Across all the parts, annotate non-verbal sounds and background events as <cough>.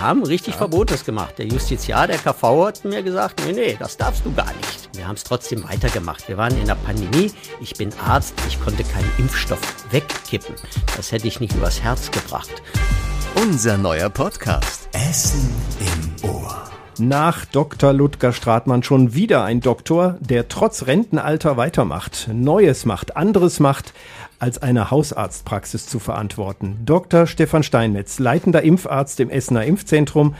Das haben richtig ja. Verbotes gemacht. Der Justiziar, der KV hat mir gesagt, nee, nee, das darfst du gar nicht. Wir haben es trotzdem weitergemacht. Wir waren in der Pandemie. Ich bin Arzt. Ich konnte keinen Impfstoff wegkippen. Das hätte ich nicht übers Herz gebracht. Unser neuer Podcast. Essen im Ohr. Nach Dr. Ludger Stratmann schon wieder ein Doktor, der trotz Rentenalter weitermacht, Neues macht, anderes macht, als eine Hausarztpraxis zu verantworten. Dr. Stefan Steinmetz, leitender Impfarzt im Essener Impfzentrum.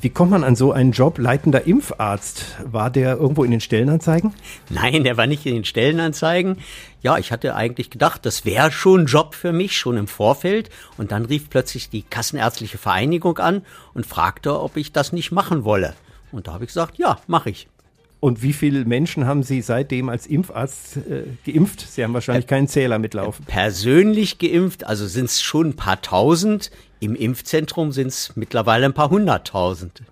Wie kommt man an so einen Job, leitender Impfarzt? War der irgendwo in den Stellenanzeigen? Nein, der war nicht in den Stellenanzeigen. Ja, ich hatte eigentlich gedacht, das wäre schon ein Job für mich, schon im Vorfeld. Und dann rief plötzlich die Kassenärztliche Vereinigung an und fragte, ob ich das nicht machen wolle. Und da habe ich gesagt, ja, mache ich. Und wie viele Menschen haben Sie seitdem als Impfarzt äh, geimpft? Sie haben wahrscheinlich keinen Zähler mitlaufen. Persönlich geimpft, also sind es schon ein paar tausend. Im Impfzentrum sind es mittlerweile ein paar hunderttausend.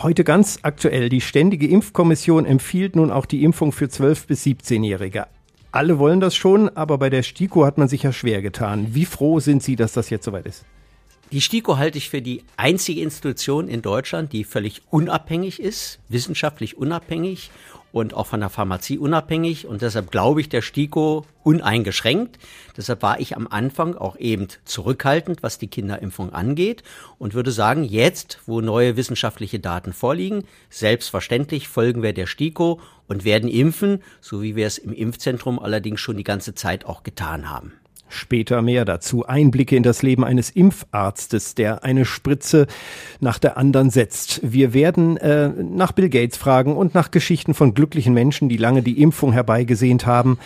Heute ganz aktuell. Die Ständige Impfkommission empfiehlt nun auch die Impfung für 12- bis 17-Jährige. Alle wollen das schon, aber bei der STIKO hat man sich ja schwer getan. Wie froh sind Sie, dass das jetzt soweit ist? Die STIKO halte ich für die einzige Institution in Deutschland, die völlig unabhängig ist, wissenschaftlich unabhängig und auch von der Pharmazie unabhängig. Und deshalb glaube ich der STIKO uneingeschränkt. Deshalb war ich am Anfang auch eben zurückhaltend, was die Kinderimpfung angeht und würde sagen, jetzt, wo neue wissenschaftliche Daten vorliegen, selbstverständlich folgen wir der STIKO und werden impfen, so wie wir es im Impfzentrum allerdings schon die ganze Zeit auch getan haben. Später mehr dazu. Einblicke in das Leben eines Impfarztes, der eine Spritze nach der anderen setzt. Wir werden äh, nach Bill Gates fragen und nach Geschichten von glücklichen Menschen, die lange die Impfung herbeigesehnt haben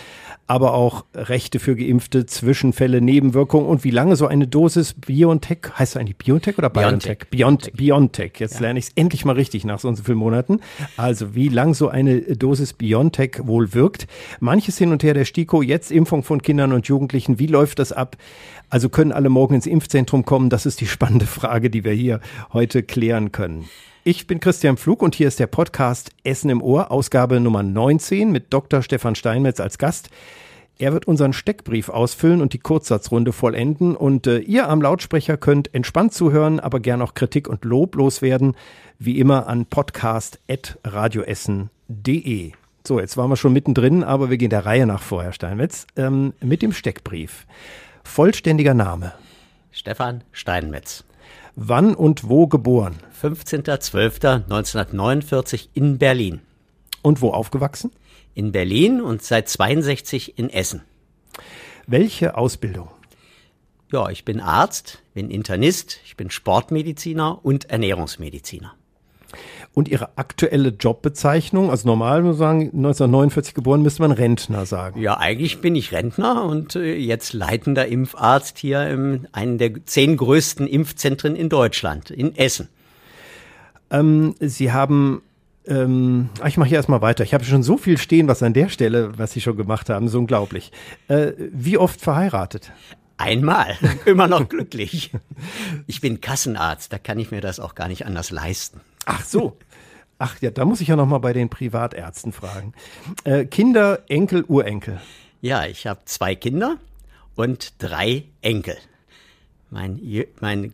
aber auch Rechte für Geimpfte, Zwischenfälle, Nebenwirkungen und wie lange so eine Dosis BioNTech, heißt es eigentlich BioNTech oder BioNTech? BioNTech. BioNTech. Jetzt ja. lerne ich es endlich mal richtig nach so und so vielen Monaten. Also wie lang so eine Dosis BioNTech wohl wirkt. Manches hin und her der STIKO, jetzt Impfung von Kindern und Jugendlichen. Wie läuft das ab? Also können alle morgen ins Impfzentrum kommen? Das ist die spannende Frage, die wir hier heute klären können. Ich bin Christian Pflug und hier ist der Podcast Essen im Ohr, Ausgabe Nummer 19 mit Dr. Stefan Steinmetz als Gast. Er wird unseren Steckbrief ausfüllen und die Kurzsatzrunde vollenden. Und äh, ihr am Lautsprecher könnt entspannt zuhören, aber gern auch Kritik und Lob loswerden. Wie immer an podcast.radioessen.de. So, jetzt waren wir schon mittendrin, aber wir gehen der Reihe nach vor, Herr Steinmetz, ähm, mit dem Steckbrief. Vollständiger Name. Stefan Steinmetz. Wann und wo geboren? 15.12.1949 in Berlin. Und wo aufgewachsen? In Berlin und seit 62 in Essen. Welche Ausbildung? Ja, ich bin Arzt, bin Internist, ich bin Sportmediziner und Ernährungsmediziner. Und Ihre aktuelle Jobbezeichnung, also normal muss man sagen, 1949 geboren, müsste man Rentner sagen. Ja, eigentlich bin ich Rentner und äh, jetzt leitender Impfarzt hier in einem der zehn größten Impfzentren in Deutschland, in Essen. Ähm, Sie haben ähm, ich mache hier erstmal weiter. Ich habe schon so viel stehen, was an der Stelle, was Sie schon gemacht haben, so unglaublich. Äh, wie oft verheiratet? Einmal, <laughs> immer noch glücklich. Ich bin Kassenarzt, da kann ich mir das auch gar nicht anders leisten. Ach so. Ach ja, da muss ich ja noch mal bei den Privatärzten fragen. Äh, Kinder, Enkel, Urenkel. Ja, ich habe zwei Kinder und drei Enkel. Mein, mein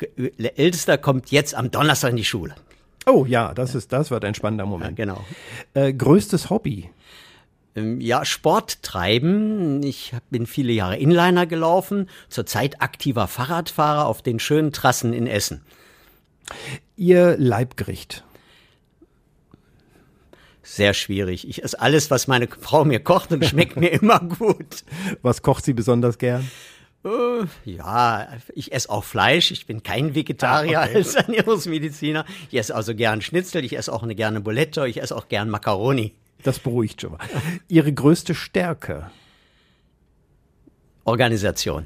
ältester kommt jetzt am Donnerstag in die Schule. Oh ja, das ist, das wird ein spannender Moment. Ja, genau. Äh, größtes Hobby? Ähm, ja, Sport treiben. Ich bin viele Jahre Inliner gelaufen, zurzeit aktiver Fahrradfahrer auf den schönen Trassen in Essen. Ihr Leibgericht? Sehr schwierig. Ich esse alles, was meine Frau mir kocht und schmeckt mir immer gut. <laughs> Was kocht sie besonders gern? Äh, ja, ich esse auch Fleisch. Ich bin kein Vegetarier ah, okay. als Ernährungsmediziner. Ich esse also gern Schnitzel, ich esse auch eine gerne Bulette, ich esse auch gern Macaroni. Das beruhigt schon mal. Ihre größte Stärke? Organisation.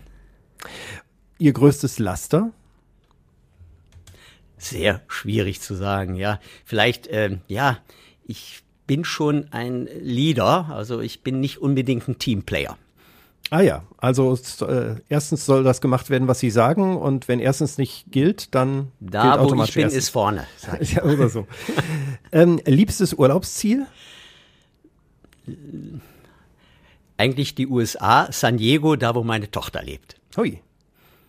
Ihr größtes Laster? Sehr schwierig zu sagen, ja. Vielleicht, äh, ja, ich bin schon ein Leader, also ich bin nicht unbedingt ein Teamplayer. Ah ja, also äh, erstens soll das gemacht werden, was Sie sagen, und wenn erstens nicht gilt, dann da, gilt automatisch wo ich bin, erstens. ist vorne. <laughs> ja, oder so. ähm, liebstes Urlaubsziel? Eigentlich die USA, San Diego, da wo meine Tochter lebt. Hui,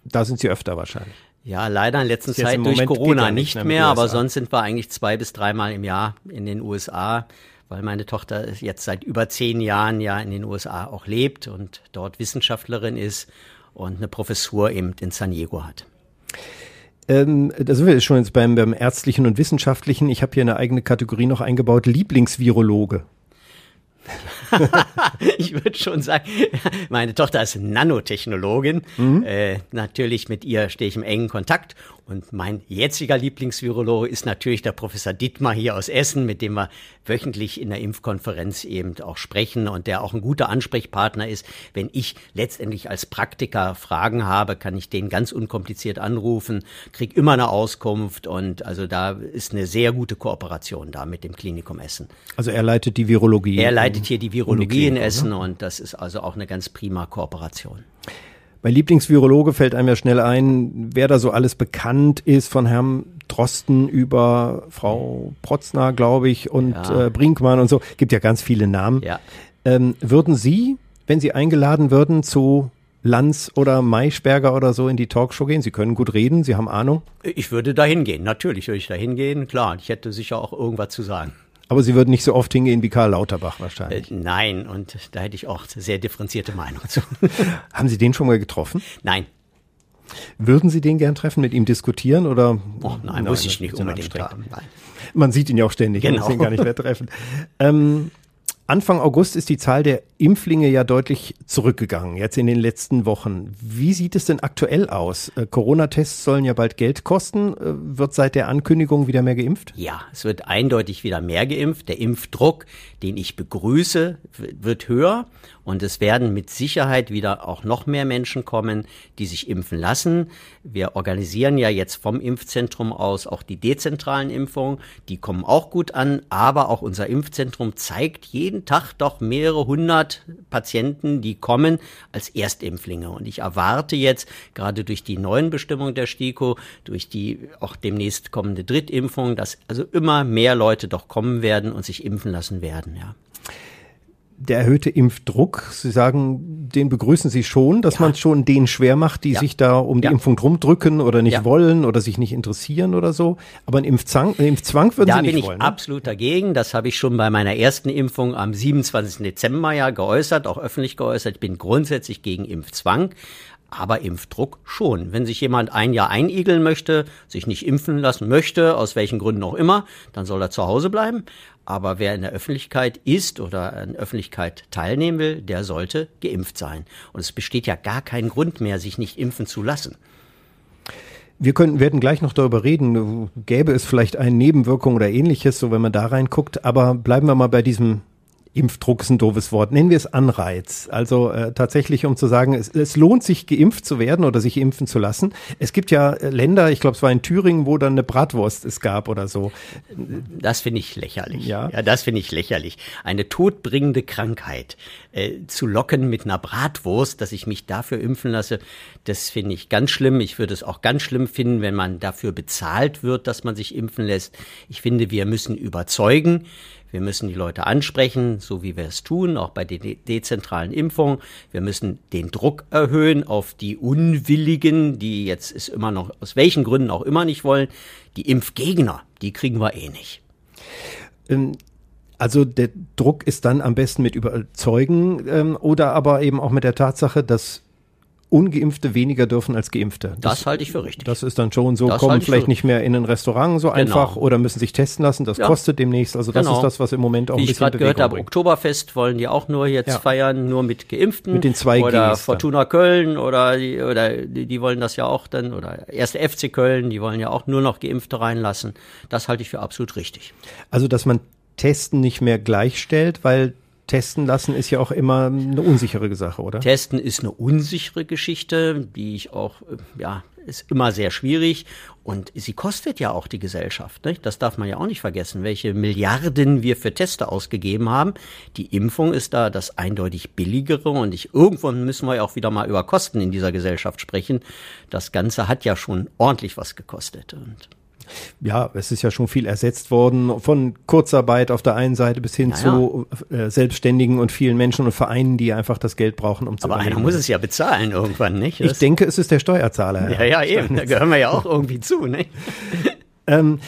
da sind Sie öfter wahrscheinlich. Ja, leider in letzter Zeit durch Moment Corona nicht, nicht mehr, aber sonst sind wir eigentlich zwei bis dreimal im Jahr in den USA, weil meine Tochter jetzt seit über zehn Jahren ja in den USA auch lebt und dort Wissenschaftlerin ist und eine Professur eben in San Diego hat. Ähm, da sind wir schon jetzt beim, beim ärztlichen und wissenschaftlichen. Ich habe hier eine eigene Kategorie noch eingebaut, Lieblingsvirologe. <laughs> ich würde schon sagen, meine Tochter ist Nanotechnologin. Mhm. Äh, natürlich mit ihr stehe ich im engen Kontakt. Und mein jetziger Lieblingsvirologe ist natürlich der Professor Dittmar hier aus Essen, mit dem wir wöchentlich in der Impfkonferenz eben auch sprechen und der auch ein guter Ansprechpartner ist. Wenn ich letztendlich als Praktiker Fragen habe, kann ich den ganz unkompliziert anrufen, kriege immer eine Auskunft und also da ist eine sehr gute Kooperation da mit dem Klinikum Essen. Also er leitet die Virologie. Er leitet hier die Virologie um die in Essen ne? und das ist also auch eine ganz prima Kooperation. Mein Lieblingsvirologe fällt einem ja schnell ein, wer da so alles bekannt ist, von Herrn Drosten über Frau Protzner, glaube ich, und ja. äh, Brinkmann und so. Gibt ja ganz viele Namen. Ja. Ähm, würden Sie, wenn Sie eingeladen würden zu Lanz oder Maischberger oder so in die Talkshow gehen? Sie können gut reden, Sie haben Ahnung. Ich würde dahin gehen, natürlich würde ich dahin gehen, klar. Ich hätte sicher auch irgendwas zu sagen. Aber Sie würden nicht so oft hingehen wie Karl Lauterbach wahrscheinlich. Äh, nein, und da hätte ich auch sehr differenzierte Meinung zu. <laughs> Haben Sie den schon mal getroffen? Nein. Würden Sie den gern treffen, mit ihm diskutieren oder? Oh, nein, nein, muss ich nicht unbedingt haben. Nein. Man sieht ihn ja auch ständig, genau. man muss ihn gar nicht mehr treffen. ähm, Anfang August ist die Zahl der Impflinge ja deutlich zurückgegangen, jetzt in den letzten Wochen. Wie sieht es denn aktuell aus? Äh, Corona-Tests sollen ja bald Geld kosten. Äh, wird seit der Ankündigung wieder mehr geimpft? Ja, es wird eindeutig wieder mehr geimpft. Der Impfdruck, den ich begrüße, wird höher. Und es werden mit Sicherheit wieder auch noch mehr Menschen kommen, die sich impfen lassen. Wir organisieren ja jetzt vom Impfzentrum aus auch die dezentralen Impfungen. Die kommen auch gut an. Aber auch unser Impfzentrum zeigt jeden Tag doch mehrere hundert Patienten, die kommen als Erstimpflinge. Und ich erwarte jetzt gerade durch die neuen Bestimmungen der STIKO, durch die auch demnächst kommende Drittimpfung, dass also immer mehr Leute doch kommen werden und sich impfen lassen werden, ja der erhöhte Impfdruck, Sie sagen, den begrüßen Sie schon, dass ja. man schon denen schwer macht, die ja. sich da um die ja. Impfung drum drücken oder nicht wollen oder sich nicht interessieren oder so. Aber ein Impfzwang, ein Impfzwang würden da Sie nicht wollen. Da bin ich absolut dagegen. Das habe ich schon bei meiner ersten Impfung am 27. Dezember ja geäußert, auch öffentlich geäußert. Ich bin grundsätzlich gegen Impfzwang aber Impfdruck schon. Wenn sich jemand ein Jahr einigeln möchte, sich nicht impfen lassen möchte, aus welchen Gründen auch immer, dann soll er zu Hause bleiben. Aber wer in der Öffentlichkeit ist oder an Öffentlichkeit teilnehmen will, der sollte geimpft sein. Und es besteht ja gar kein Grund mehr, sich nicht impfen zu lassen. Wir können, werden gleich noch darüber reden. Gäbe es vielleicht eine Nebenwirkung oder ähnliches, so wenn man da reinguckt. Aber bleiben wir mal bei diesem Impfdruck ist ein doofes Wort. Nennen wir es Anreiz. Also äh, tatsächlich, um zu sagen, es, es lohnt sich, geimpft zu werden oder sich impfen zu lassen. Es gibt ja äh, Länder, ich glaube, es war in Thüringen, wo dann eine Bratwurst es gab oder so. Das finde ich lächerlich. Ja, ja das finde ich lächerlich. Eine todbringende Krankheit äh, zu locken mit einer Bratwurst, dass ich mich dafür impfen lasse, das finde ich ganz schlimm. Ich würde es auch ganz schlimm finden, wenn man dafür bezahlt wird, dass man sich impfen lässt. Ich finde, wir müssen überzeugen. Wir müssen die Leute ansprechen, so wie wir es tun, auch bei den de dezentralen Impfungen. Wir müssen den Druck erhöhen auf die Unwilligen, die jetzt es immer noch, aus welchen Gründen auch immer nicht wollen. Die Impfgegner, die kriegen wir eh nicht. Ähm also der Druck ist dann am besten mit Überzeugen ähm, oder aber eben auch mit der Tatsache, dass Ungeimpfte weniger dürfen als Geimpfte. Das, das halte ich für richtig. Das ist dann schon so, das kommen vielleicht nicht mehr in ein Restaurant so genau. einfach oder müssen sich testen lassen. Das ja. kostet demnächst. Also das genau. ist das, was im Moment auch Wie ein bisschen ich gerade gehört habe, Oktoberfest wollen die auch nur jetzt ja. feiern, nur mit Geimpften. Mit den zwei Oder Gs Fortuna Köln oder die, oder die, die wollen das ja auch dann oder erste FC Köln, die wollen ja auch nur noch Geimpfte reinlassen. Das halte ich für absolut richtig. Also dass man Testen nicht mehr gleichstellt, weil testen lassen ist ja auch immer eine unsichere Sache, oder? Testen ist eine unsichere Geschichte, die ich auch, ja, ist immer sehr schwierig und sie kostet ja auch die Gesellschaft. Nicht? Das darf man ja auch nicht vergessen, welche Milliarden wir für Teste ausgegeben haben. Die Impfung ist da das eindeutig billigere und ich, irgendwann müssen wir ja auch wieder mal über Kosten in dieser Gesellschaft sprechen. Das Ganze hat ja schon ordentlich was gekostet und Ja, es ist ja schon viel ersetzt worden, von Kurzarbeit auf der einen Seite bis hin ja, zu äh, Selbstständigen und vielen Menschen und Vereinen, die einfach das Geld brauchen, um zu Aber einer muss es ja bezahlen irgendwann, nicht? Das ich denke, es ist der Steuerzahler. Ja, ja, eben, da gehören wir ja auch irgendwie zu, nicht? <laughs> ähm,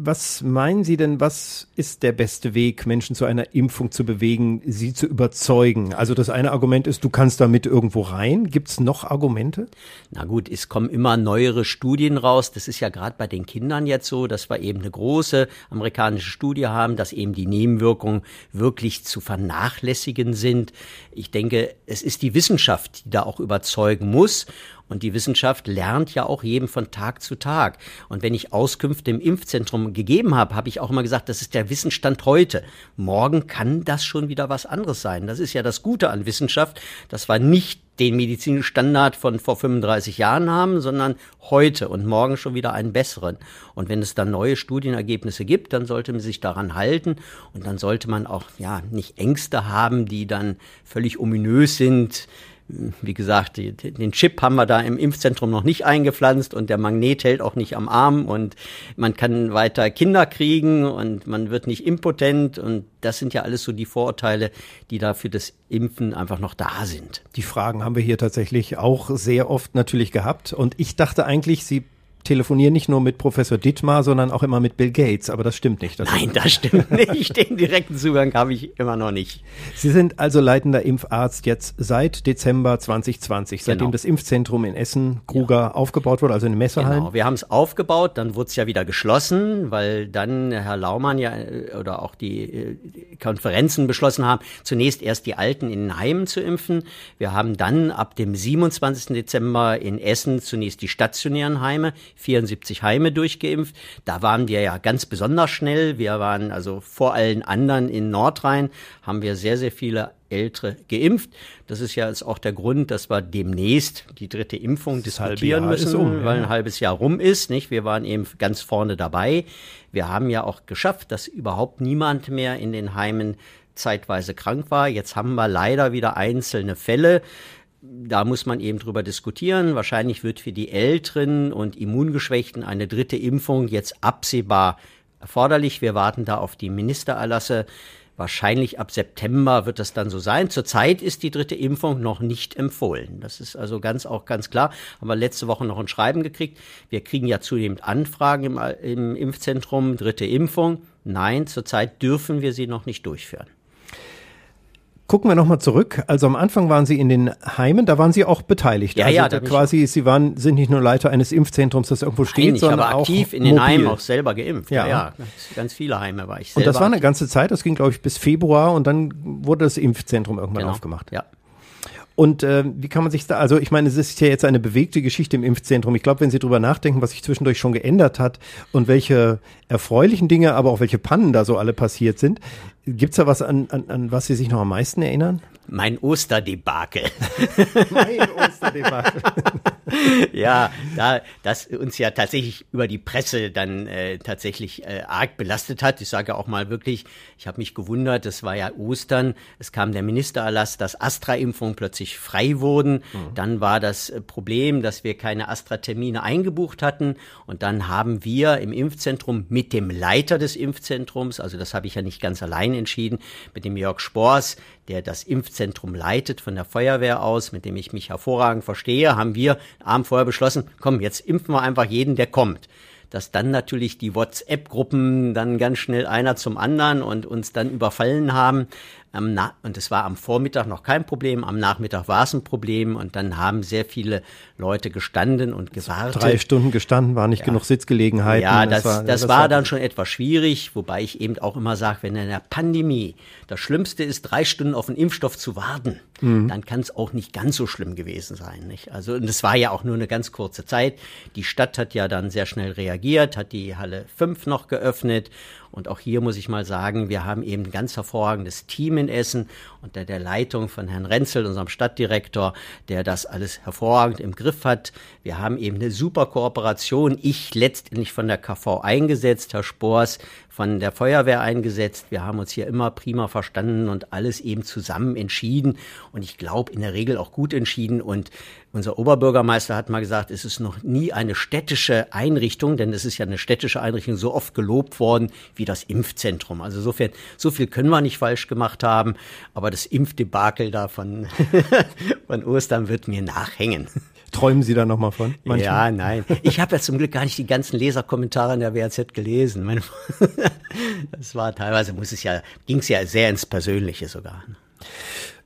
was meinen Sie denn, was ist der beste Weg, Menschen zu einer Impfung zu bewegen, sie zu überzeugen? Also das eine Argument ist, du kannst damit irgendwo rein. Gibt es noch Argumente? Na gut, es kommen immer neuere Studien raus. Das ist ja gerade bei den Kindern jetzt so, dass wir eben eine große amerikanische Studie haben, dass eben die Nebenwirkungen wirklich zu vernachlässigen sind. Ich denke, es ist die Wissenschaft, die da auch überzeugen muss. Und die Wissenschaft lernt ja auch jedem von Tag zu Tag. Und wenn ich Auskünfte im Impfzentrum gegeben habe, habe ich auch immer gesagt, das ist der Wissensstand heute. Morgen kann das schon wieder was anderes sein. Das ist ja das Gute an Wissenschaft, dass wir nicht den medizinischen Standard von vor 35 Jahren haben, sondern heute und morgen schon wieder einen besseren. Und wenn es dann neue Studienergebnisse gibt, dann sollte man sich daran halten und dann sollte man auch ja nicht Ängste haben, die dann völlig ominös sind wie gesagt, die, den Chip haben wir da im Impfzentrum noch nicht eingepflanzt und der Magnet hält auch nicht am Arm und man kann weiter Kinder kriegen und man wird nicht impotent und das sind ja alles so die Vorurteile, die da für das Impfen einfach noch da sind. Die Fragen haben wir hier tatsächlich auch sehr oft natürlich gehabt und ich dachte eigentlich, Sie telefoniere nicht nur mit Professor Dittmar, sondern auch immer mit Bill Gates, aber das stimmt nicht. Das Nein, <laughs> das stimmt nicht. Den direkten Zugang habe ich immer noch nicht. Sie sind also leitender Impfarzt jetzt seit Dezember 2020, seitdem genau. das Impfzentrum in Essen, Kruger, ja. aufgebaut wurde, also in Messehallen. Genau, wir haben es aufgebaut, dann wurde es ja wieder geschlossen, weil dann Herr Laumann ja oder auch die äh, Konferenzen beschlossen haben, zunächst erst die Alten in den Heimen zu impfen. Wir haben dann ab dem 27. Dezember in Essen zunächst die stationären Heime 74 Heime durchgeimpft. Da waren wir ja ganz besonders schnell. Wir waren also vor allen anderen in Nordrhein, haben wir sehr, sehr viele Ältere geimpft. Das ist ja jetzt auch der Grund, dass wir demnächst die dritte Impfung das diskutieren müssen, um, weil ein halbes Jahr rum ist. Nicht? Wir waren eben ganz vorne dabei. Wir haben ja auch geschafft, dass überhaupt niemand mehr in den Heimen zeitweise krank war. Jetzt haben wir leider wieder einzelne Fälle da muss man eben drüber diskutieren. Wahrscheinlich wird für die Älteren und Immungeschwächten eine dritte Impfung jetzt absehbar erforderlich. Wir warten da auf die Ministererlasse. Wahrscheinlich ab September wird das dann so sein. Zurzeit ist die dritte Impfung noch nicht empfohlen. Das ist also ganz auch ganz klar. Haben wir letzte Woche noch ein Schreiben gekriegt. Wir kriegen ja zunehmend Anfragen im, im Impfzentrum, dritte Impfung. Nein, zurzeit dürfen wir sie noch nicht durchführen. Gucken wir nochmal zurück. Also am Anfang waren Sie in den Heimen, da waren Sie auch beteiligt. Ja, also ja, da quasi, Sie waren, sind nicht nur Leiter eines Impfzentrums, das irgendwo steht, Nein, ich sondern habe auch aktiv in den Heimen auch selber geimpft. Ja, ja, ja. ganz viele Heime war ich selber. Und das war eine ganze Zeit, das ging glaube ich bis Februar und dann wurde das Impfzentrum irgendwann genau. aufgemacht. Ja. Und äh, wie kann man sich da, also ich meine, es ist ja jetzt eine bewegte Geschichte im Impfzentrum. Ich glaube, wenn Sie drüber nachdenken, was sich zwischendurch schon geändert hat und welche erfreulichen Dinge, aber auch welche Pannen da so alle passiert sind, gibt's da was, an, an, an was Sie sich noch am meisten erinnern? Mein Osterdebakel. <laughs> mein Osterdebakel. <laughs> ja, da das uns ja tatsächlich über die Presse dann äh, tatsächlich äh, arg belastet hat. Ich sage auch mal wirklich, ich habe mich gewundert, es war ja Ostern, es kam der Ministererlass, dass Astra-Impfungen plötzlich frei wurden. Mhm. Dann war das äh, Problem, dass wir keine Astra-Termine eingebucht hatten. Und dann haben wir im Impfzentrum mit dem Leiter des Impfzentrums, also das habe ich ja nicht ganz allein entschieden, mit dem Jörg Spors, der das Impfzentrum leitet von der Feuerwehr aus, mit dem ich mich hervorragend verstehe, haben wir Abend vorher beschlossen, komm, jetzt impfen wir einfach jeden, der kommt. Dass dann natürlich die WhatsApp-Gruppen dann ganz schnell einer zum anderen und uns dann überfallen haben und es war am Vormittag noch kein Problem, am Nachmittag war es ein Problem und dann haben sehr viele Leute gestanden und gewartet. Drei Stunden gestanden, war nicht ja. genug Sitzgelegenheit. Ja, das, das war, das das war, war dann schon etwas schwierig, wobei ich eben auch immer sage, wenn in der Pandemie das Schlimmste ist, drei Stunden auf einen Impfstoff zu warten, mhm. dann kann es auch nicht ganz so schlimm gewesen sein. Nicht? Also, und es war ja auch nur eine ganz kurze Zeit. Die Stadt hat ja dann sehr schnell reagiert, hat die Halle 5 noch geöffnet und auch hier muss ich mal sagen, wir haben eben ein ganz hervorragendes Team in Essen unter der Leitung von Herrn Renzel, unserem Stadtdirektor, der das alles hervorragend im Griff hat. Wir haben eben eine super Kooperation. Ich letztendlich von der KV eingesetzt, Herr Spors von der Feuerwehr eingesetzt. Wir haben uns hier immer prima verstanden und alles eben zusammen entschieden. Und ich glaube, in der Regel auch gut entschieden. Und unser Oberbürgermeister hat mal gesagt, es ist noch nie eine städtische Einrichtung, denn es ist ja eine städtische Einrichtung so oft gelobt worden wie das Impfzentrum. Also insofern, so viel können wir nicht falsch gemacht haben, aber das Impfdebakel da von, <laughs> von Ostern wird mir nachhängen. Träumen Sie da nochmal von? Manchmal? Ja, nein. Ich habe ja zum Glück gar nicht die ganzen Leserkommentare in der WRZ gelesen. <laughs> Das war teilweise, muss es ja, ging es ja sehr ins Persönliche sogar.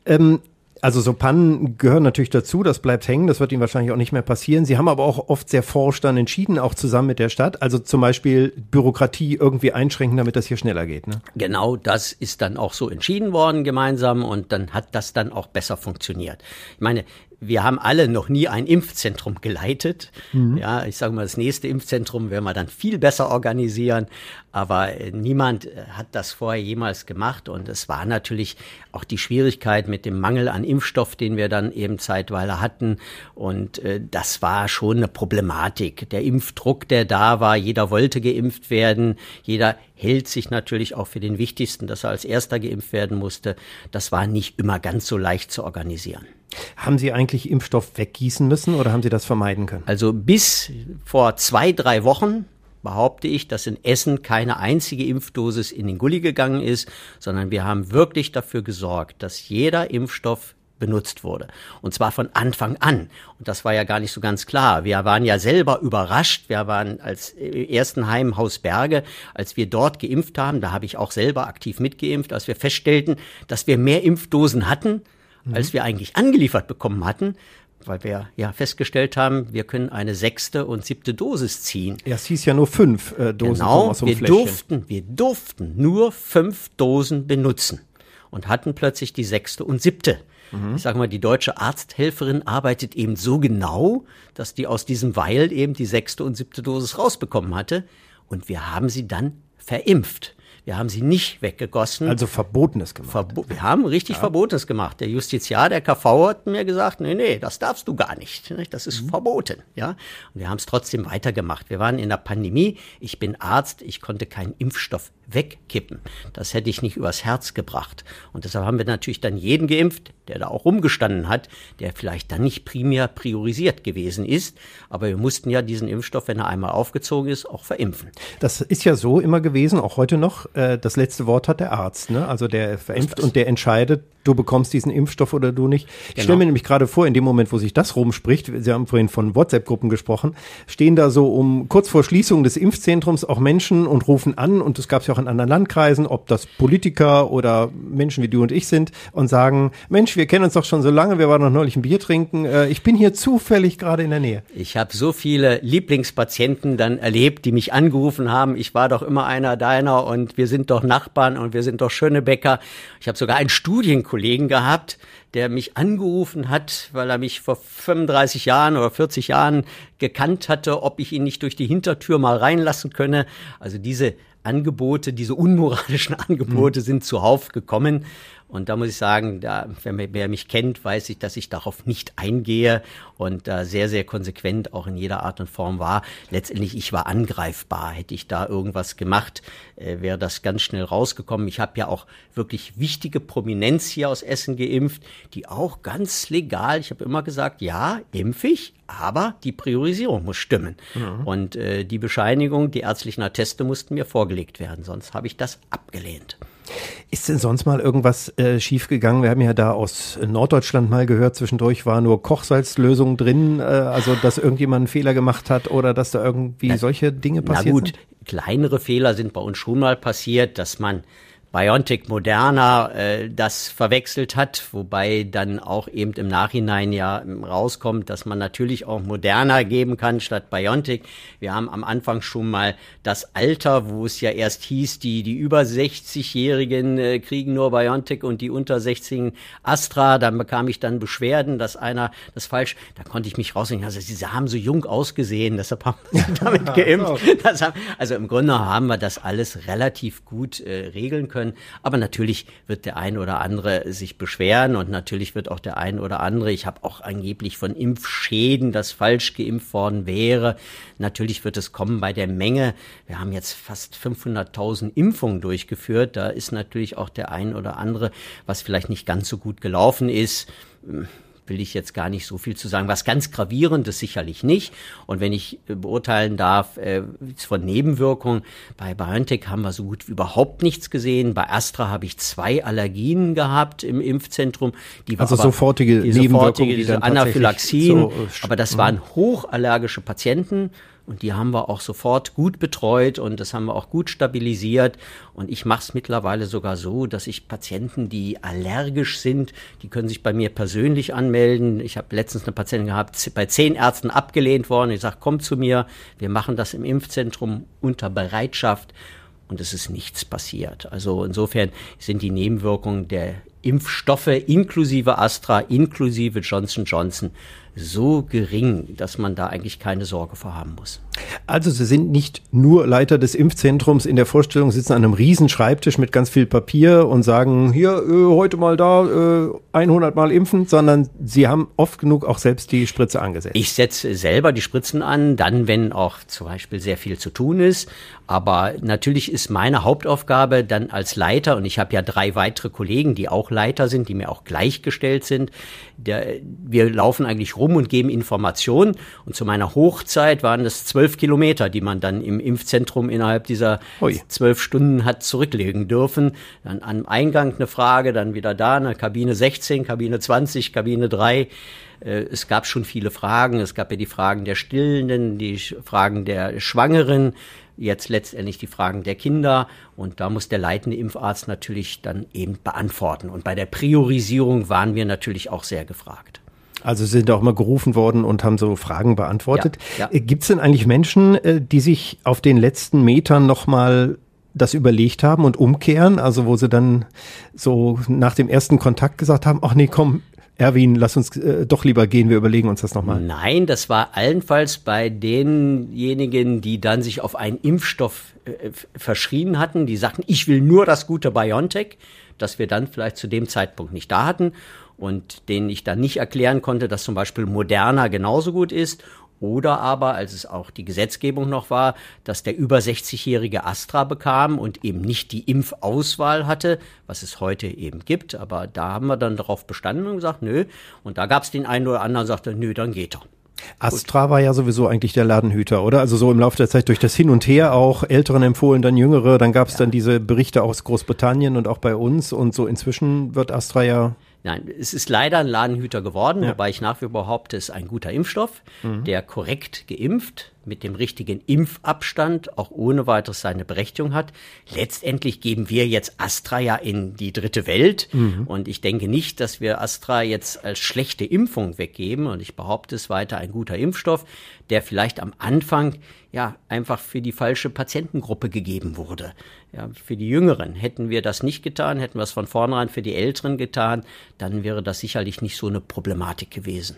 Ähm, also so Pannen gehören natürlich dazu, das bleibt hängen, das wird Ihnen wahrscheinlich auch nicht mehr passieren. Sie haben aber auch oft sehr forsch dann entschieden, auch zusammen mit der Stadt, also zum Beispiel Bürokratie irgendwie einschränken, damit das hier schneller geht. Ne? Genau, das ist dann auch so entschieden worden gemeinsam und dann hat das dann auch besser funktioniert. Ich meine, wir haben alle noch nie ein Impfzentrum geleitet. Mhm. Ja, ich sage mal, das nächste Impfzentrum werden wir dann viel besser organisieren. Aber äh, niemand äh, hat das vorher jemals gemacht. Und es war natürlich auch die Schwierigkeit mit dem Mangel an Impfstoff, den wir dann eben zeitweise hatten. Und äh, das war schon eine Problematik. Der Impfdruck, der da war, jeder wollte geimpft werden. Jeder hält sich natürlich auch für den wichtigsten, dass er als erster geimpft werden musste. Das war nicht immer ganz so leicht zu organisieren. Haben Sie eigentlich Impfstoff weggießen müssen oder haben Sie das vermeiden können? Also bis vor zwei, drei Wochen behaupte ich, dass in Essen keine einzige Impfdosis in den Gully gegangen ist, sondern wir haben wirklich dafür gesorgt, dass jeder Impfstoff benutzt wurde. Und zwar von Anfang an. Und das war ja gar nicht so ganz klar. Wir waren ja selber überrascht. Wir waren als ersten Heim Haus Berge, als wir dort geimpft haben, da habe ich auch selber aktiv mitgeimpft, als wir feststellten, dass wir mehr Impfdosen hatten, mhm. als wir eigentlich angeliefert bekommen hatten, weil wir ja festgestellt haben, wir können eine sechste und siebte Dosis ziehen. Ja, es hieß ja nur fünf äh, Dosen. Genau, aus so wir Fläschchen. durften, wir durften nur fünf Dosen benutzen und hatten plötzlich die sechste und siebte. Mhm. Ich sage mal, die deutsche Arzthelferin arbeitet eben so genau, dass die aus diesem Weil eben die sechste und siebte Dosis rausbekommen hatte. Und wir haben sie dann verimpft. Wir haben sie nicht weggegossen. Also Verbotenes gemacht. Verbo wir haben richtig ja. Verbotenes gemacht. Der Justiziar, der KV hat mir gesagt, nee, nee, das darfst du gar nicht. Das ist mhm. verboten. Ja. Und wir haben es trotzdem weitergemacht. Wir waren in der Pandemie. Ich bin Arzt. Ich konnte keinen Impfstoff wegkippen. Das hätte ich nicht übers Herz gebracht. Und deshalb haben wir natürlich dann jeden geimpft, der da auch rumgestanden hat, der vielleicht dann nicht primär priorisiert gewesen ist. Aber wir mussten ja diesen Impfstoff, wenn er einmal aufgezogen ist, auch verimpfen. Das ist ja so immer gewesen, auch heute noch äh, das letzte Wort hat der Arzt, ne? Also der verimpft und der entscheidet, du bekommst diesen Impfstoff oder du nicht. Ich genau. stelle mir nämlich gerade vor, in dem Moment, wo sich das rumspricht, Sie haben vorhin von WhatsApp-Gruppen gesprochen, stehen da so um kurz vor Schließung des Impfzentrums auch Menschen und rufen an, und das gab es ja auch in anderen Landkreisen, ob das Politiker oder Menschen wie du und ich sind, und sagen, Mensch, wir kennen uns doch schon so lange, wir waren noch neulich ein Bier trinken, äh, ich bin hier zufällig gerade in der Nähe. Ich habe so viele Lieblingspatienten dann erlebt, die mich angerufen haben, ich war doch immer einer deiner und wir sind doch Nachbarn und wir sind doch schöne Bäcker. Ich habe sogar einen Studienkurs Kollegen gehabt, der mich angerufen hat, weil er mich vor 35 Jahren oder 40 Jahren gekannt hatte, ob ich ihn nicht durch die Hintertür mal reinlassen könne. Also diese Angebote, diese unmoralischen <laughs> Angebote mhm. sind zuhauf gekommen. Und da muss ich sagen, da, wer, mich kennt, weiß ich, dass ich darauf nicht eingehe und da sehr, sehr konsequent auch in jeder Art und Form war. Letztendlich, ich war angreifbar. Hätte ich da irgendwas gemacht, äh, wäre das ganz schnell rausgekommen. Ich habe ja auch wirklich wichtige Prominenz hier aus Essen geimpft, die auch ganz legal, ich habe immer gesagt, ja, impf ich, aber die Priorisierung muss stimmen. Mhm. Und äh, die Bescheinigung, die ärztlichen Atteste mussten mir vorgelegt werden, sonst habe ich das abgelehnt. Ist denn sonst mal irgendwas äh, schiefgegangen? Wir haben ja da aus Norddeutschland mal gehört, zwischendurch war nur Kochsalzlösung drin, äh, also dass irgendjemand einen Fehler gemacht hat oder dass da irgendwie solche Dinge passiert sind? Na gut, sind? kleinere Fehler sind bei uns schon mal passiert, dass man BioNTech Moderna äh, das verwechselt hat, wobei dann auch eben im Nachhinein ja rauskommt, dass man natürlich auch Moderna geben kann statt BioNTech. Wir haben am Anfang schon mal das Alter, wo es ja erst hieß, die die über 60-Jährigen äh, kriegen nur BioNTech und die unter 16 Astra. Dann bekam ich dann Beschwerden, dass einer das falsch. Da konnte ich mich rausnehmen. Also sie haben so jung ausgesehen, deshalb haben sie <laughs> damit geimpft. Haben, also im Grunde haben wir das alles relativ gut äh, regeln können können. Aber natürlich wird der ein oder andere sich beschweren und natürlich wird auch der ein oder andere, ich habe auch angeblich von Impfschäden, dass falsch geimpft worden wäre. Natürlich wird es kommen bei der Menge. Wir haben jetzt fast 500.000 Impfungen durchgeführt. Da ist natürlich auch der ein oder andere, was vielleicht nicht ganz so gut gelaufen ist will ich jetzt gar nicht so viel zu sagen. Was ganz gravierend ist sicherlich nicht. Und wenn ich äh, beurteilen darf äh, von Nebenwirkungen, bei BioNTech haben wir so gut wie überhaupt nichts gesehen. Bei Astra habe ich zwei Allergien gehabt im Impfzentrum. Die also aber, sofortige die Nebenwirkungen, diese Anaphylaxien. So, äh, aber das waren hochallergische Patienten. Und die haben wir auch sofort gut betreut und das haben wir auch gut stabilisiert. Und ich mache es mittlerweile sogar so, dass ich Patienten, die allergisch sind, die können sich bei mir persönlich anmelden. Ich habe letztens eine Patientin gehabt, bei zehn Ärzten abgelehnt worden. Ich sage, komm zu mir, wir machen das im Impfzentrum unter Bereitschaft. Und es ist nichts passiert. Also insofern sind die Nebenwirkungen der Impfstoffe inklusive Astra, inklusive Johnson Johnson so gering, dass man da eigentlich keine Sorge vor haben muss. Also Sie sind nicht nur Leiter des Impfzentrums in der Vorstellung, sitzen an einem riesen Schreibtisch mit ganz viel Papier und sagen, hier, äh, heute mal da, äh, 100 Mal impfen, sondern Sie haben oft genug auch selbst die Spritze angesetzt. Ich setze selber die Spritzen an, dann, wenn auch zum Beispiel sehr viel zu tun ist. Aber natürlich ist meine Hauptaufgabe dann als Leiter, und ich habe ja drei weitere Kollegen, die auch Leiter sind, die mir auch gleichgestellt sind, der, wir laufen eigentlich rum und geben Informationen. Und zu meiner Hochzeit waren das zwölf Kilometer, die man dann im Impfzentrum innerhalb dieser zwölf Stunden hat zurücklegen dürfen. Dann am Eingang eine Frage, dann wieder da, eine Kabine 16, Kabine 20, Kabine 3 äh, es gab schon viele Fragen. Es gab ja die Fragen der Stillenden, die Fragen der Schwangeren, jetzt letztendlich die Fragen der Kinder. Und da muss der leitende Impfarzt natürlich dann eben beantworten. Und bei der Priorisierung waren wir natürlich auch sehr gefragt. Also sind auch mal gerufen worden und haben so Fragen beantwortet. Ja, ja. Äh, Gibt es denn eigentlich Menschen, äh, die sich auf den letzten Metern nochmal das überlegt haben und umkehren? Also wo sie dann so nach dem ersten Kontakt gesagt haben, ach nee, komm, Erwin, lass uns äh, doch lieber gehen, wir überlegen uns das nochmal. Nein, das war allenfalls bei denjenigen, die dann sich auf einen Impfstoff äh, verschrien hatten, die sagten, ich will nur das gute BioNTech, dass wir dann vielleicht zu dem Zeitpunkt nicht da hatten und denen ich dann nicht erklären konnte, dass zum Beispiel Moderna genauso gut ist oder aber, als es auch die Gesetzgebung noch war, dass der über 60-jährige Astra bekam und eben nicht die Impfauswahl hatte, was es heute eben gibt. Aber da haben wir dann darauf bestanden und gesagt, nö. Und da gab es den einen oder anderen, sagte, nö, dann geht er. Astra war ja sowieso eigentlich der Ladenhüter, oder? Also so im Laufe der Zeit durch das Hin und Her auch Älteren empfohlen, dann Jüngere, dann gab es ja. dann diese Berichte aus Großbritannien und auch bei uns und so inzwischen wird Astra ja Nein, es ist leider ein Ladenhüter geworden, ja. wobei ich nach wie vor behaupte, es ist ein guter Impfstoff, mhm. der korrekt geimpft mit dem richtigen Impfabstand auch ohne weiteres seine Berechtigung hat. Letztendlich geben wir jetzt Astra ja in die dritte Welt mhm. und ich denke nicht, dass wir Astra jetzt als schlechte Impfung weggeben und ich behaupte es weiter ein guter Impfstoff, der vielleicht am Anfang ja einfach für die falsche Patientengruppe gegeben wurde. Ja, für die Jüngeren hätten wir das nicht getan, hätten wir es von vornherein für die Älteren getan, dann wäre das sicherlich nicht so eine Problematik gewesen.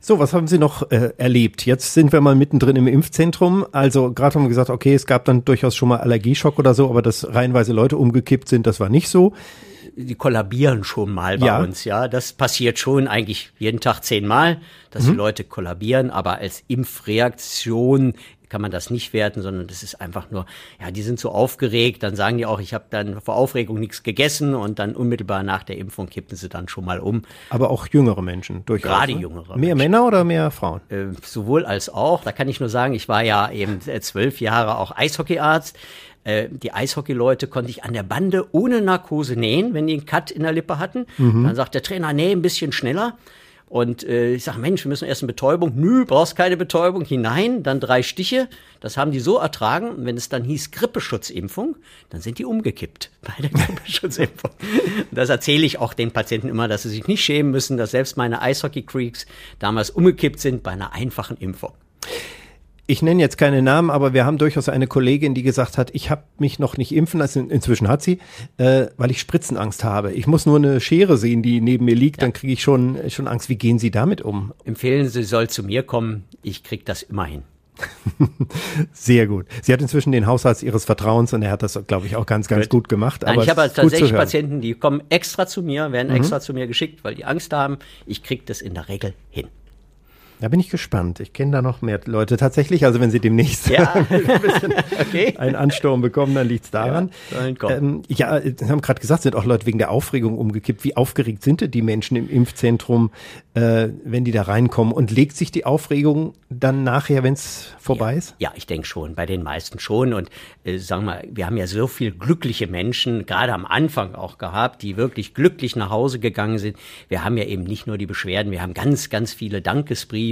So, was haben Sie noch äh, erlebt? Jetzt sind wir mal mittendrin im Impfzentrum. Also gerade haben wir gesagt, okay, es gab dann durchaus schon mal Allergieschock oder so, aber dass reihenweise Leute umgekippt sind, das war nicht so. Die kollabieren schon mal bei ja. uns, ja. Das passiert schon eigentlich jeden Tag zehnmal, dass mhm. die Leute kollabieren, aber als Impfreaktion kann man das nicht werten, sondern das ist einfach nur, ja, die sind so aufgeregt, dann sagen die auch, ich habe dann vor Aufregung nichts gegessen und dann unmittelbar nach der Impfung kippen sie dann schon mal um. Aber auch jüngere Menschen durchaus. Gerade ne? jüngere. Mehr Menschen. Männer oder mehr Frauen? Äh, sowohl als auch. Da kann ich nur sagen, ich war ja eben äh, zwölf Jahre auch Eishockeyarzt äh, die Eishockeyleute konnte ich an der Bande ohne Narkose nähen, wenn die einen Cut in der Lippe hatten. Mhm. Dann sagt der Trainer, nee, ein bisschen schneller. Und äh, ich sage, Mensch, wir müssen erst eine Betäubung. Nö, brauchst keine Betäubung. Hinein, dann drei Stiche. Das haben die so ertragen. Und wenn es dann hieß Grippeschutzimpfung, dann sind die umgekippt <laughs> bei der Grippeschutzimpfung. Das erzähle ich auch den Patienten immer, dass sie sich nicht schämen müssen, dass selbst meine Eishockey-Creeks damals umgekippt sind bei einer einfachen Impfung. Ich nenne jetzt keine Namen, aber wir haben durchaus eine Kollegin, die gesagt hat, ich habe mich noch nicht impfen lassen, inzwischen hat sie, äh, weil ich Spritzenangst habe. Ich muss nur eine Schere sehen, die neben mir liegt, ja. dann kriege ich schon, schon Angst. Wie gehen Sie damit um? Empfehlen Sie, soll zu mir kommen. Ich kriege das immerhin. <laughs> Sehr gut. Sie hat inzwischen den Hausarzt ihres Vertrauens und er hat das, glaube ich, auch ganz, ganz gut, gut gemacht. Nein, ich habe also tatsächlich Patienten, die kommen extra zu mir, werden mhm. extra zu mir geschickt, weil die Angst haben. Ich kriege das in der Regel hin. Da bin ich gespannt. Ich kenne da noch mehr Leute tatsächlich. Also wenn Sie demnächst ja. <laughs> ein okay. einen Ansturm bekommen, dann liegt es daran. Ja, ähm, ja, Sie haben gerade gesagt, sind auch Leute wegen der Aufregung umgekippt. Wie aufgeregt sind denn die Menschen im Impfzentrum, äh, wenn die da reinkommen? Und legt sich die Aufregung dann nachher, wenn es vorbei ja. ist? Ja, ich denke schon, bei den meisten schon. Und äh, sagen wir, wir haben ja so viele glückliche Menschen, gerade am Anfang auch gehabt, die wirklich glücklich nach Hause gegangen sind. Wir haben ja eben nicht nur die Beschwerden, wir haben ganz, ganz viele Dankesbriefe,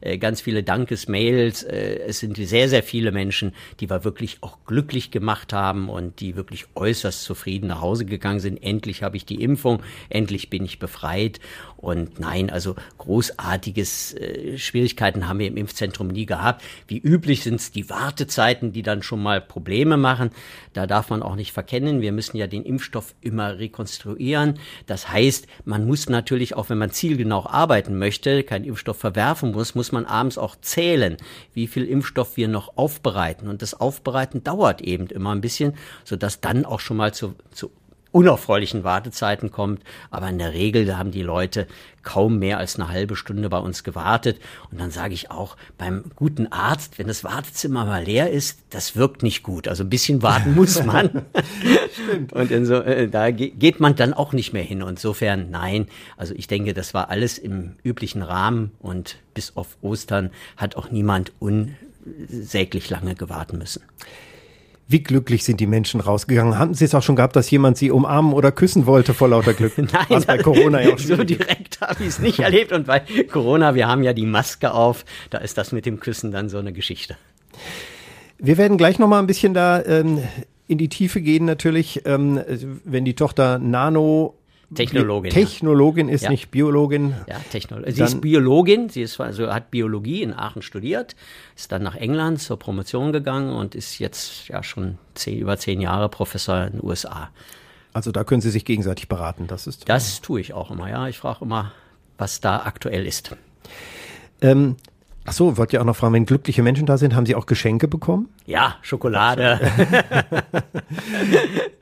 äh, ganz viele Dankesmails. Äh, es sind sehr, sehr viele Menschen, die wir wirklich auch glücklich gemacht haben und die wirklich äußerst zufrieden nach Hause gegangen sind. Endlich habe ich die Impfung, endlich bin ich befreit. Und nein, also großartiges äh, Schwierigkeiten haben wir im Impfzentrum nie gehabt. Wie üblich sind es die Wartezeiten, die dann schon mal Probleme machen. Da darf man auch nicht verkennen. Wir müssen ja den Impfstoff immer rekonstruieren. Das heißt, man muss natürlich auch, wenn man zielgenau arbeiten möchte, keinen Impfstoff verwerfen muss, muss man abends auch zählen, wie viel Impfstoff wir noch aufbereiten. Und das Aufbereiten dauert eben immer ein bisschen, sodass dann auch schon mal zu, zu unerfreulichen Wartezeiten kommt. Aber in der Regel da haben die Leute kaum mehr als eine halbe Stunde bei uns gewartet. Und dann sage ich auch beim guten Arzt, wenn das Wartezimmer mal leer ist, das wirkt nicht gut. Also ein bisschen warten <laughs> muss man. und inso, äh, da geht man dann auch nicht mehr hin. Und insofern nein. Also ich denke, das war alles im üblichen Rahmen und bis auf Ostern hat auch niemand unsäglich lange gewarten müssen. Wie glücklich sind die Menschen rausgegangen? Haben Sie es auch schon gehabt, dass jemand Sie umarmen oder küssen wollte vor lauter Glück? <laughs> Nein, Was bei Corona ja auch <laughs> so direkt habe ich es nicht erlebt. Und bei Corona, wir haben ja die Maske auf, da ist das mit dem Küssen dann so eine Geschichte. Wir werden gleich noch mal ein bisschen da ähm, in die Tiefe gehen natürlich, ähm, wenn die Tochter Nano Technologin. Technologin ja. ist ja. nicht Biologin. Ja, Technologin. Sie ist Biologin, sie ist, also hat Biologie in Aachen studiert, ist dann nach England zur Promotion gegangen und ist jetzt ja schon zehn, über zehn Jahre Professor in den USA. Also da können Sie sich gegenseitig beraten, das ist. Das tue ich auch immer, ja. Ich frage immer, was da aktuell ist. Ähm, Ach so, wollt ihr auch noch fragen, wenn glückliche Menschen da sind, haben sie auch Geschenke bekommen? Ja, Schokolade. <laughs>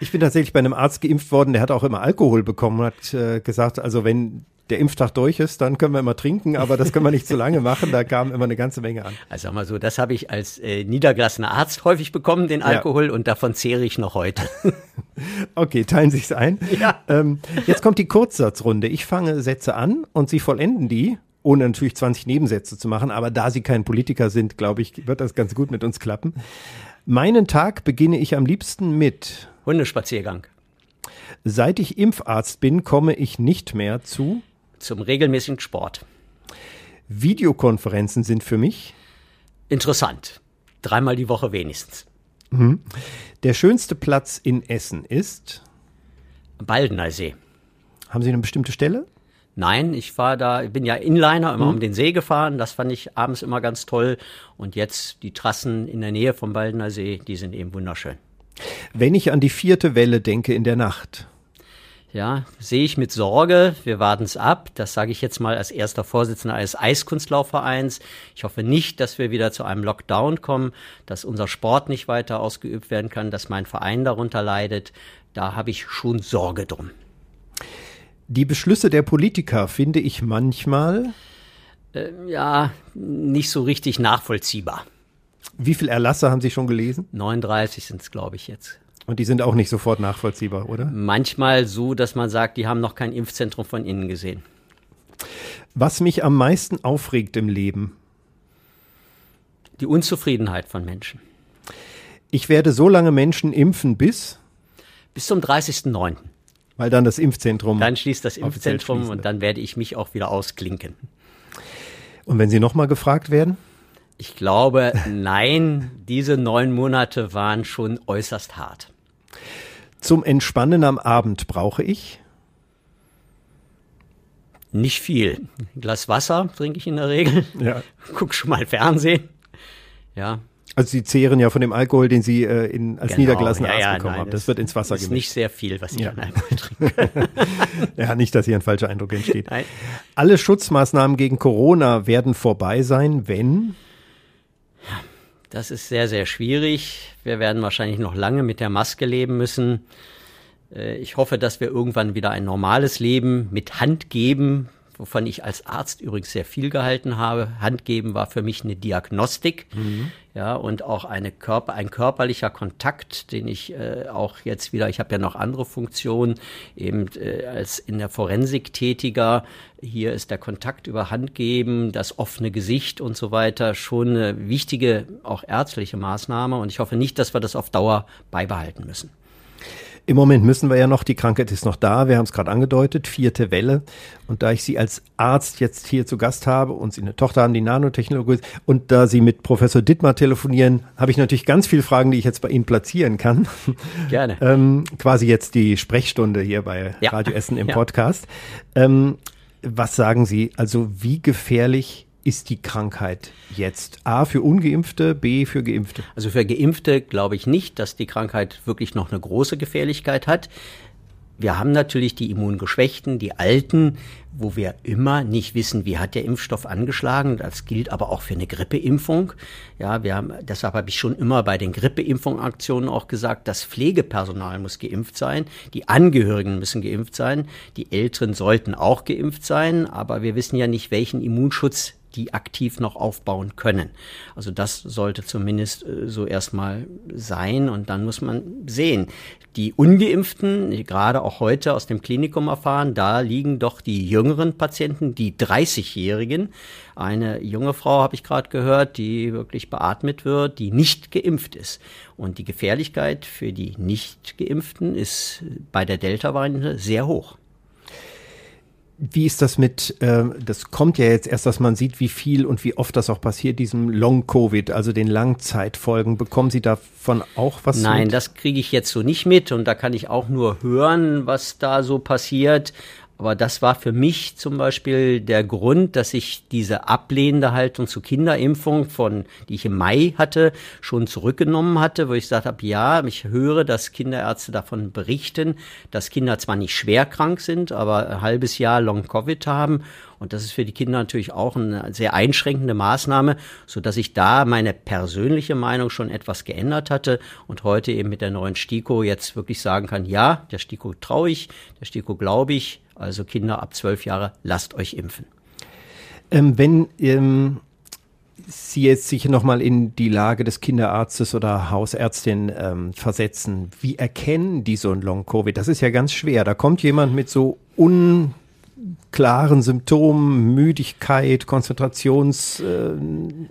ich bin tatsächlich bei einem Arzt geimpft worden, der hat auch immer Alkohol bekommen und hat äh, gesagt, also wenn der Impftag durch ist, dann können wir immer trinken, aber das können wir nicht zu lange machen. Da kam immer eine ganze Menge an. Also sag mal so, das habe ich als äh, niedergelassener Arzt häufig bekommen, den Alkohol, ja. und davon zehre ich noch heute. <laughs> okay, teilen Sie es ein. Ja. Ähm, jetzt kommt die Kurzsatzrunde. Ich fange Sätze an und Sie vollenden die ohne natürlich 20 Nebensätze zu machen. Aber da Sie kein Politiker sind, glaube ich, wird das ganz gut mit uns klappen. Meinen Tag beginne ich am liebsten mit Hundespaziergang. Seit ich Impfarzt bin, komme ich nicht mehr zu zum regelmäßigen Sport. Videokonferenzen sind für mich interessant. Dreimal die Woche wenigstens. Mhm. Der schönste Platz in Essen ist Baldener See. Haben Sie eine bestimmte Stelle? Nein, ich war da, ich bin ja Inliner immer mhm. um den See gefahren. Das fand ich abends immer ganz toll. Und jetzt die Trassen in der Nähe vom Baldener See, die sind eben wunderschön. Wenn ich an die vierte Welle denke in der Nacht. Ja, sehe ich mit Sorge. Wir warten es ab. Das sage ich jetzt mal als erster Vorsitzender eines Eiskunstlaufvereins. Ich hoffe nicht, dass wir wieder zu einem Lockdown kommen, dass unser Sport nicht weiter ausgeübt werden kann, dass mein Verein darunter leidet. Da habe ich schon Sorge drum. Die Beschlüsse der Politiker finde ich manchmal äh, ja nicht so richtig nachvollziehbar. Wie viele Erlasse haben Sie schon gelesen? 39 sind es, glaube ich, jetzt. Und die sind auch nicht sofort nachvollziehbar, oder? Manchmal so, dass man sagt, die haben noch kein Impfzentrum von innen gesehen. Was mich am meisten aufregt im Leben? Die Unzufriedenheit von Menschen. Ich werde so lange Menschen impfen bis? Bis zum 30.09. Weil dann das Impfzentrum. Dann schließt das Impfzentrum und dann werde ich mich auch wieder ausklinken. Und wenn Sie nochmal gefragt werden? Ich glaube, nein, diese neun Monate waren schon äußerst hart. Zum Entspannen am Abend brauche ich? Nicht viel. Ein Glas Wasser trinke ich in der Regel. Ja. Guck schon mal Fernsehen. Ja, also Sie zehren ja von dem Alkohol, den Sie äh, in, als genau, niedergelassener ja, Arzt ja, bekommen nein, haben. Das, das, wird ins Wasser gemischt. ist nicht sehr viel, was ich ja. an Alkohol trinke. <laughs> ja, nicht, dass hier ein falscher Eindruck entsteht. Nein. Alle Schutzmaßnahmen gegen Corona werden vorbei sein, wenn? Das ist sehr, sehr schwierig. Wir werden wahrscheinlich noch lange mit der Maske leben müssen. Äh, ich hoffe, dass wir irgendwann wieder ein normales Leben mit Hand geben wovon ich als Arzt übrigens sehr viel gehalten habe. Handgeben war für mich eine Diagnostik. Mhm. Ja, und auch eine Körper, ein körperlicher Kontakt, den ich äh, auch jetzt wieder, ich habe ja noch andere Funktionen, eben äh, als in der Forensik tätiger. Hier ist der Kontakt über Handgeben, das offene Gesicht und so weiter schon eine wichtige, auch ärztliche Maßnahme. Und ich hoffe nicht, dass wir das auf Dauer beibehalten müssen. Im Moment müssen wir ja noch, die Krankheit ist noch da, wir haben es gerade angedeutet, vierte Welle. Und da ich Sie als Arzt jetzt hier zu Gast habe und Sie eine Tochter haben, die Nanotechnologie und da Sie mit Professor Dittmar telefonieren, habe ich natürlich ganz viele Fragen, die ich jetzt bei Ihnen platzieren kann. Gerne. <laughs> ähm, quasi jetzt die Sprechstunde hier bei ja. Radio Essen im <laughs> ja. Podcast. Ähm, was sagen Sie? Also wie gefährlich ist die Krankheit jetzt? A für ungeimpfte, B für geimpfte? Also für geimpfte glaube ich nicht, dass die Krankheit wirklich noch eine große Gefährlichkeit hat. Wir haben natürlich die Immungeschwächten, die Alten, wo wir immer nicht wissen, wie hat der Impfstoff angeschlagen. Das gilt aber auch für eine Grippeimpfung. Ja, wir haben, deshalb habe ich schon immer bei den Grippeimpfungaktionen auch gesagt, das Pflegepersonal muss geimpft sein, die Angehörigen müssen geimpft sein, die Älteren sollten auch geimpft sein, aber wir wissen ja nicht, welchen Immunschutz die aktiv noch aufbauen können. Also das sollte zumindest äh, so erstmal sein und dann muss man sehen. Die ungeimpften, gerade auch heute aus dem Klinikum erfahren, da liegen doch die jüngeren Patienten, die 30-Jährigen. Eine junge Frau habe ich gerade gehört, die wirklich beatmet wird, die nicht geimpft ist. Und die Gefährlichkeit für die nicht geimpften ist bei der Delta-Variante sehr hoch. Wie ist das mit, äh, das kommt ja jetzt erst, dass man sieht, wie viel und wie oft das auch passiert, diesem Long-Covid, also den Langzeitfolgen. Bekommen Sie davon auch was Nein, mit? das kriege ich jetzt so nicht mit und da kann ich auch nur hören, was da so passiert. Aber das war für mich zum Beispiel der Grund, dass ich diese ablehnende Haltung zur Kinderimpfung, von, die ich im Mai hatte, schon zurückgenommen hatte, wo ich gesagt habe, ja, ich höre, dass Kinderärzte davon berichten, dass Kinder zwar nicht schwer krank sind, aber ein halbes Jahr Long-Covid haben. Und das ist für die Kinder natürlich auch eine sehr einschränkende Maßnahme, so dass ich da meine persönliche Meinung schon etwas geändert hatte und heute eben mit der neuen STIKO jetzt wirklich sagen kann, ja, der STIKO traue ich, der STIKO glaube ich, also Kinder ab zwölf Jahre, lasst euch impfen. Ähm, wenn ähm, Sie jetzt sich nochmal in die Lage des Kinderarztes oder Hausärztin ähm, versetzen, wie erkennen die so ein Long-Covid? Das ist ja ganz schwer. Da kommt jemand mit so un klaren Symptomen, Müdigkeit, Konzentrations. Äh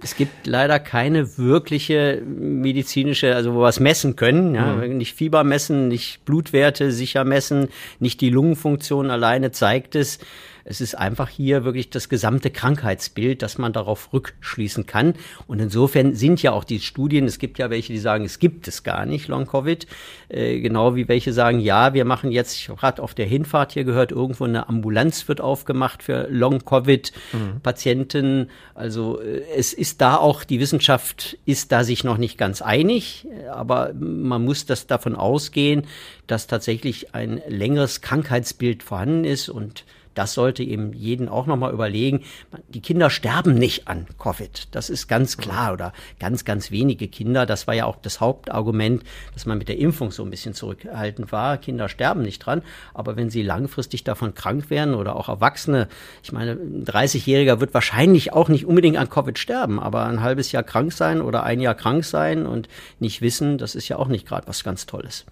es gibt leider keine wirkliche medizinische, also wo wir es messen können. Ja? Mhm. Nicht Fieber messen, nicht Blutwerte sicher messen, nicht die Lungenfunktion alleine zeigt es. Es ist einfach hier wirklich das gesamte Krankheitsbild, dass man darauf rückschließen kann. Und insofern sind ja auch die Studien, es gibt ja welche, die sagen, es gibt es gar nicht, Long-Covid, äh, genau wie welche sagen, ja, wir machen jetzt, ich habe gerade auf der Hinfahrt hier gehört, irgendwo eine Ambulanz wird aufgemacht für Long-Covid-Patienten. Mhm. Also äh, es ist da auch, die Wissenschaft ist da sich noch nicht ganz einig, aber man muss das davon ausgehen, dass tatsächlich ein längeres Krankheitsbild vorhanden ist und das sollte eben jeden auch nochmal überlegen. Die Kinder sterben nicht an Covid. Das ist ganz klar oder ganz, ganz wenige Kinder. Das war ja auch das Hauptargument, dass man mit der Impfung so ein bisschen zurückhaltend war. Kinder sterben nicht dran. Aber wenn sie langfristig davon krank werden oder auch Erwachsene, ich meine, ein 30-Jähriger wird wahrscheinlich auch nicht unbedingt an Covid sterben, aber ein halbes Jahr krank sein oder ein Jahr krank sein und nicht wissen, das ist ja auch nicht gerade was ganz Tolles.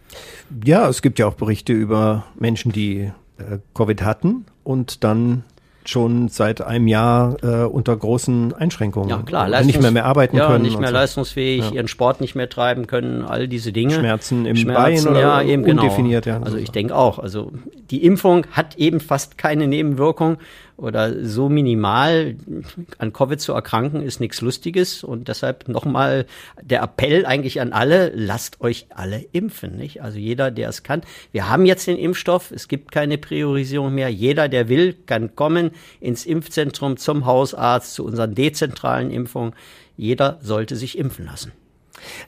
Ja, es gibt ja auch Berichte über Menschen, die äh, Covid hatten und dann schon seit einem Jahr äh, unter großen Einschränkungen. Ja, klar. Leistungs nicht mehr mehr arbeiten ja, können. nicht mehr so. leistungsfähig, ja. ihren Sport nicht mehr treiben können, all diese Dinge. Schmerzen im Schmerzen, Bein oder ja, eben genau. undefiniert. Genau. Ja, also ich denke auch. Also die Impfung hat eben fast keine Nebenwirkung oder so minimal an Covid zu erkranken, ist nichts Lustiges. Und deshalb nochmal der Appell eigentlich an alle, lasst euch alle impfen. Nicht? Also jeder, der es kann. Wir haben jetzt den Impfstoff, es gibt keine Priorisierung mehr. Jeder, der will, kann kommen ins Impfzentrum, zum Hausarzt, zu unseren dezentralen Impfungen. Jeder sollte sich impfen lassen.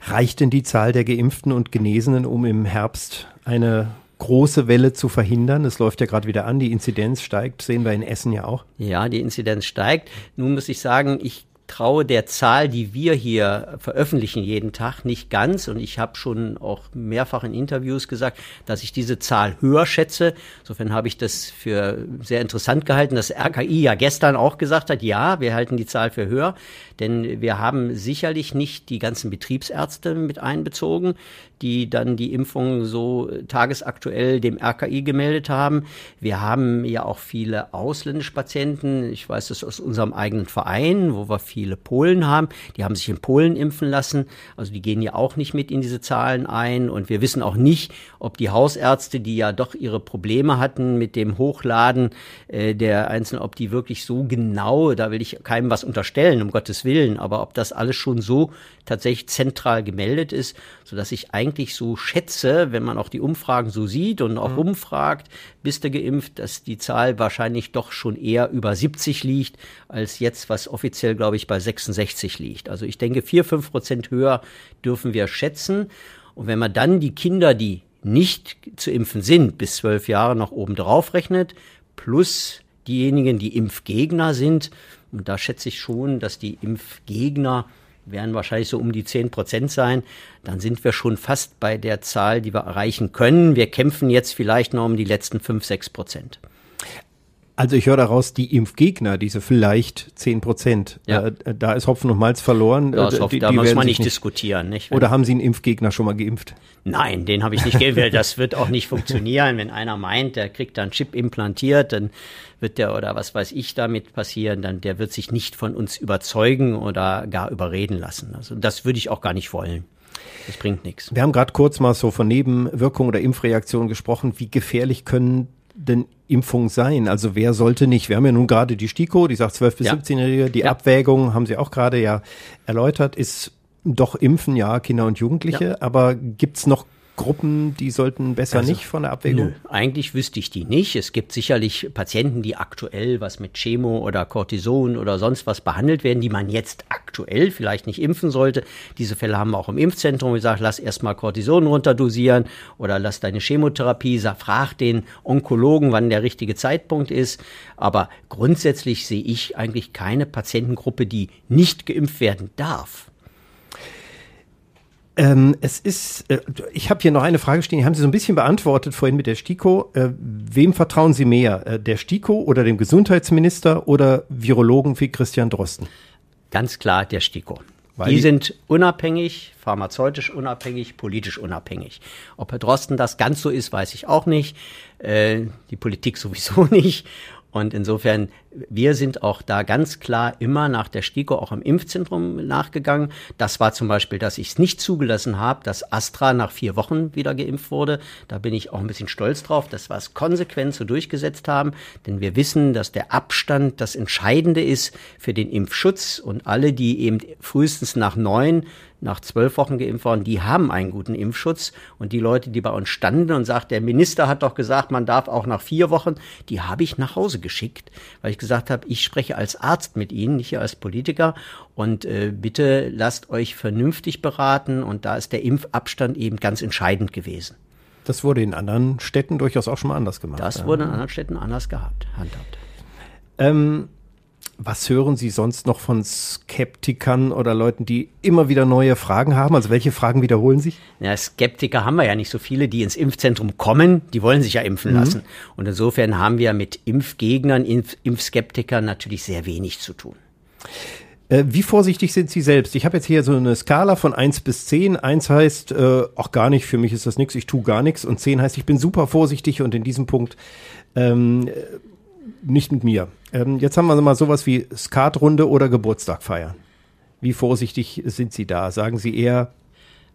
Reicht denn die Zahl der Geimpften und Genesenen, um im Herbst eine große Welle zu verhindern? Es läuft ja gerade wieder an, die Inzidenz steigt, sehen wir in Essen ja auch. Ja, die Inzidenz steigt. Nun muss ich sagen, ich traue der Zahl, die wir hier veröffentlichen jeden Tag, nicht ganz. Und ich habe schon auch mehrfach in Interviews gesagt, dass ich diese Zahl höher schätze. Insofern habe ich das für sehr interessant gehalten, dass RKI ja gestern auch gesagt hat, ja, wir halten die Zahl für höher. Denn wir haben sicherlich nicht die ganzen Betriebsärzte mit einbezogen, die dann die Impfung so tagesaktuell dem RKI gemeldet haben. Wir haben ja auch viele ausländische Patienten. Ich weiß das aus unserem eigenen Verein, wo wir viele Polen haben. Die haben sich in Polen impfen lassen. Also die gehen ja auch nicht mit in diese Zahlen ein. Und wir wissen auch nicht, ob die Hausärzte, die ja doch ihre Probleme hatten mit dem Hochladen äh, der Einzelnen, ob die wirklich so genau, da will ich keinem was unterstellen, um Gottes Willen, aber ob das alles schon so tatsächlich zentral gemeldet ist, so dass ich eigentlich so schätze, wenn man auch die Umfragen so sieht und auch mhm. umfragt, bist du geimpft, dass die Zahl wahrscheinlich doch schon eher über 70 liegt, als jetzt, was offiziell, glaube ich, bei 66 liegt. Also ich denke, vier, fünf Prozent höher dürfen wir schätzen. Und wenn man dann die Kinder, die nicht zu impfen sind, bis zwölf Jahre noch oben drauf rechnet, plus diejenigen, die Impfgegner sind, und da schätze ich schon, dass die Impfgegner werden wahrscheinlich so um die 10 Prozent sein. Dann sind wir schon fast bei der Zahl, die wir erreichen können. Wir kämpfen jetzt vielleicht noch um die letzten 5, 6 Prozent. Also ich höre daraus, die Impfgegner, diese vielleicht 10 Prozent, ja. äh, da ist Hopfen und Malz verloren. Ja, äh, die, da die muss man nicht diskutieren. Nicht? Oder haben Sie einen Impfgegner schon mal geimpft? Nein, den habe ich nicht geimpft. Das wird auch nicht funktionieren. Wenn einer meint, der kriegt da einen Chip implantiert, dann wird der oder was weiß ich damit passieren, dann der wird sich nicht von uns überzeugen oder gar überreden lassen. Also das würde ich auch gar nicht wollen. Das bringt nichts. Wir haben gerade kurz mal so von Nebenwirkungen oder Impfreaktionen gesprochen. Wie gefährlich können denn Impfung sein? Also wer sollte nicht? Wir haben ja nun gerade die STIKO, die sagt 12 bis ja. 17-Jährige. Die ja. Abwägung haben Sie auch gerade ja erläutert, ist doch impfen, ja, Kinder und Jugendliche. Ja. Aber gibt's noch Gruppen, die sollten besser also, nicht von der Abwägung? Nö, eigentlich wüsste ich die nicht. Es gibt sicherlich Patienten, die aktuell was mit Chemo oder Cortison oder sonst was behandelt werden, die man jetzt aktuell vielleicht nicht impfen sollte. Diese Fälle haben wir auch im Impfzentrum gesagt, lass erstmal Cortison runterdosieren oder lass deine Chemotherapie, frag den Onkologen, wann der richtige Zeitpunkt ist. Aber grundsätzlich sehe ich eigentlich keine Patientengruppe, die nicht geimpft werden darf. Ähm, es ist, äh, ich habe hier noch eine Frage stehen, die haben Sie so ein bisschen beantwortet vorhin mit der STIKO. Äh, wem vertrauen Sie mehr, äh, der STIKO oder dem Gesundheitsminister oder Virologen wie Christian Drosten? Ganz klar der STIKO. Weil die, die sind unabhängig, pharmazeutisch unabhängig, politisch unabhängig. Ob Herr Drosten das ganz so ist, weiß ich auch nicht. Äh, die Politik sowieso <laughs> nicht. Und insofern, wir sind auch da ganz klar immer nach der STIKO auch im Impfzentrum nachgegangen. Das war zum Beispiel, dass ich es nicht zugelassen habe, dass Astra nach vier Wochen wieder geimpft wurde. Da bin ich auch ein bisschen stolz drauf, dass wir es konsequent so durchgesetzt haben. Denn wir wissen, dass der Abstand das Entscheidende ist für den Impfschutz. Und alle, die eben frühestens nach neun nach zwölf Wochen geimpft worden, die haben einen guten Impfschutz. Und die Leute, die bei uns standen und sagt, der Minister hat doch gesagt, man darf auch nach vier Wochen, die habe ich nach Hause geschickt, weil ich gesagt habe, ich spreche als Arzt mit Ihnen, nicht als Politiker. Und äh, bitte lasst euch vernünftig beraten. Und da ist der Impfabstand eben ganz entscheidend gewesen. Das wurde in anderen Städten durchaus auch schon mal anders gemacht. Das wurde in anderen Städten anders gehabt, handhabt. Ähm, was hören Sie sonst noch von Skeptikern oder Leuten, die immer wieder neue Fragen haben? Also welche Fragen wiederholen sich? Ja, Skeptiker haben wir ja nicht so viele, die ins Impfzentrum kommen. Die wollen sich ja impfen mhm. lassen. Und insofern haben wir mit Impfgegnern, Impf Impfskeptikern natürlich sehr wenig zu tun. Äh, wie vorsichtig sind Sie selbst? Ich habe jetzt hier so eine Skala von eins bis zehn. Eins heißt, äh, auch gar nicht, für mich ist das nichts, ich tue gar nichts. Und zehn heißt, ich bin super vorsichtig und in diesem Punkt ähm, nicht mit mir. Ähm, jetzt haben wir mal sowas wie Skatrunde oder Geburtstag feiern. Wie vorsichtig sind Sie da? Sagen Sie eher,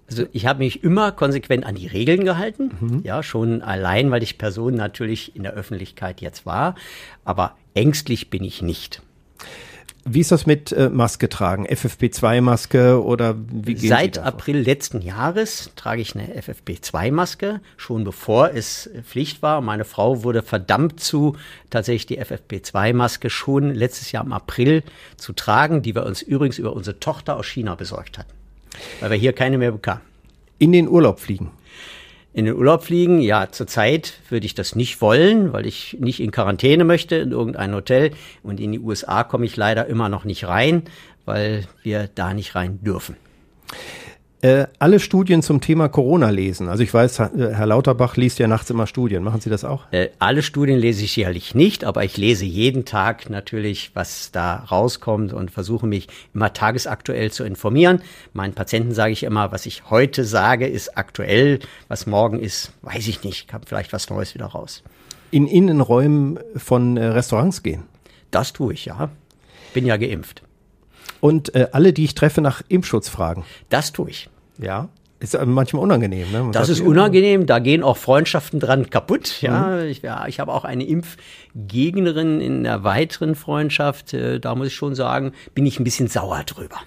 also ich habe mich immer konsequent an die Regeln gehalten, mhm. ja, schon allein, weil ich Person natürlich in der Öffentlichkeit jetzt war, aber ängstlich bin ich nicht. Wie ist das mit äh, Maske tragen? FFP2-Maske oder wie gehen Seit April letzten Jahres trage ich eine FFP2-Maske, schon bevor es Pflicht war. Meine Frau wurde verdammt zu, tatsächlich die FFP2-Maske schon letztes Jahr im April zu tragen, die wir uns übrigens über unsere Tochter aus China besorgt hatten, weil wir hier keine mehr bekamen. In den Urlaub fliegen? In den Urlaub fliegen. Ja, zurzeit würde ich das nicht wollen, weil ich nicht in Quarantäne möchte in irgendein Hotel. Und in die USA komme ich leider immer noch nicht rein, weil wir da nicht rein dürfen. Äh, alle Studien zum Thema Corona lesen. Also ich weiß, Herr Lauterbach liest ja nachts immer Studien. Machen Sie das auch? Äh, alle Studien lese ich sicherlich nicht, aber ich lese jeden Tag natürlich, was da rauskommt und versuche mich immer tagesaktuell zu informieren. Meinen Patienten sage ich immer, was ich heute sage, ist aktuell. Was morgen ist, weiß ich nicht. Kommt vielleicht was Neues wieder raus. In Innenräumen von äh, Restaurants gehen? Das tue ich, ja. Bin ja geimpft. Und äh, alle, die ich treffe, nach Impfschutz fragen. Das tue ich. Ja. Ist manchmal unangenehm. Ne? Man das ist unangenehm, da gehen auch Freundschaften dran kaputt. Ja, mhm. ich, ja, ich habe auch eine Impfgegnerin in der weiteren Freundschaft. Äh, da muss ich schon sagen, bin ich ein bisschen sauer drüber.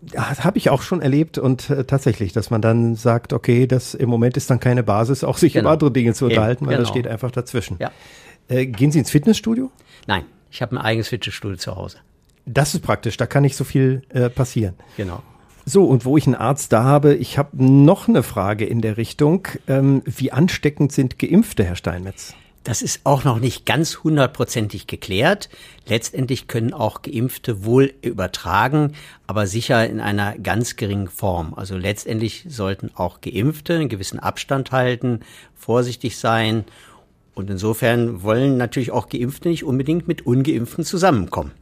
Das habe ich auch schon erlebt und äh, tatsächlich, dass man dann sagt, okay, das im Moment ist dann keine Basis, auch sich genau. über andere Dinge zu unterhalten, Eben, weil genau. das steht einfach dazwischen. Ja. Äh, gehen Sie ins Fitnessstudio? Nein, ich habe ein eigenes Fitnessstudio zu Hause. Das ist praktisch, da kann nicht so viel äh, passieren. Genau. So, und wo ich einen Arzt da habe, ich habe noch eine Frage in der Richtung. Ähm, wie ansteckend sind Geimpfte, Herr Steinmetz? Das ist auch noch nicht ganz hundertprozentig geklärt. Letztendlich können auch Geimpfte wohl übertragen, aber sicher in einer ganz geringen Form. Also letztendlich sollten auch Geimpfte einen gewissen Abstand halten, vorsichtig sein und insofern wollen natürlich auch Geimpfte nicht unbedingt mit Ungeimpften zusammenkommen.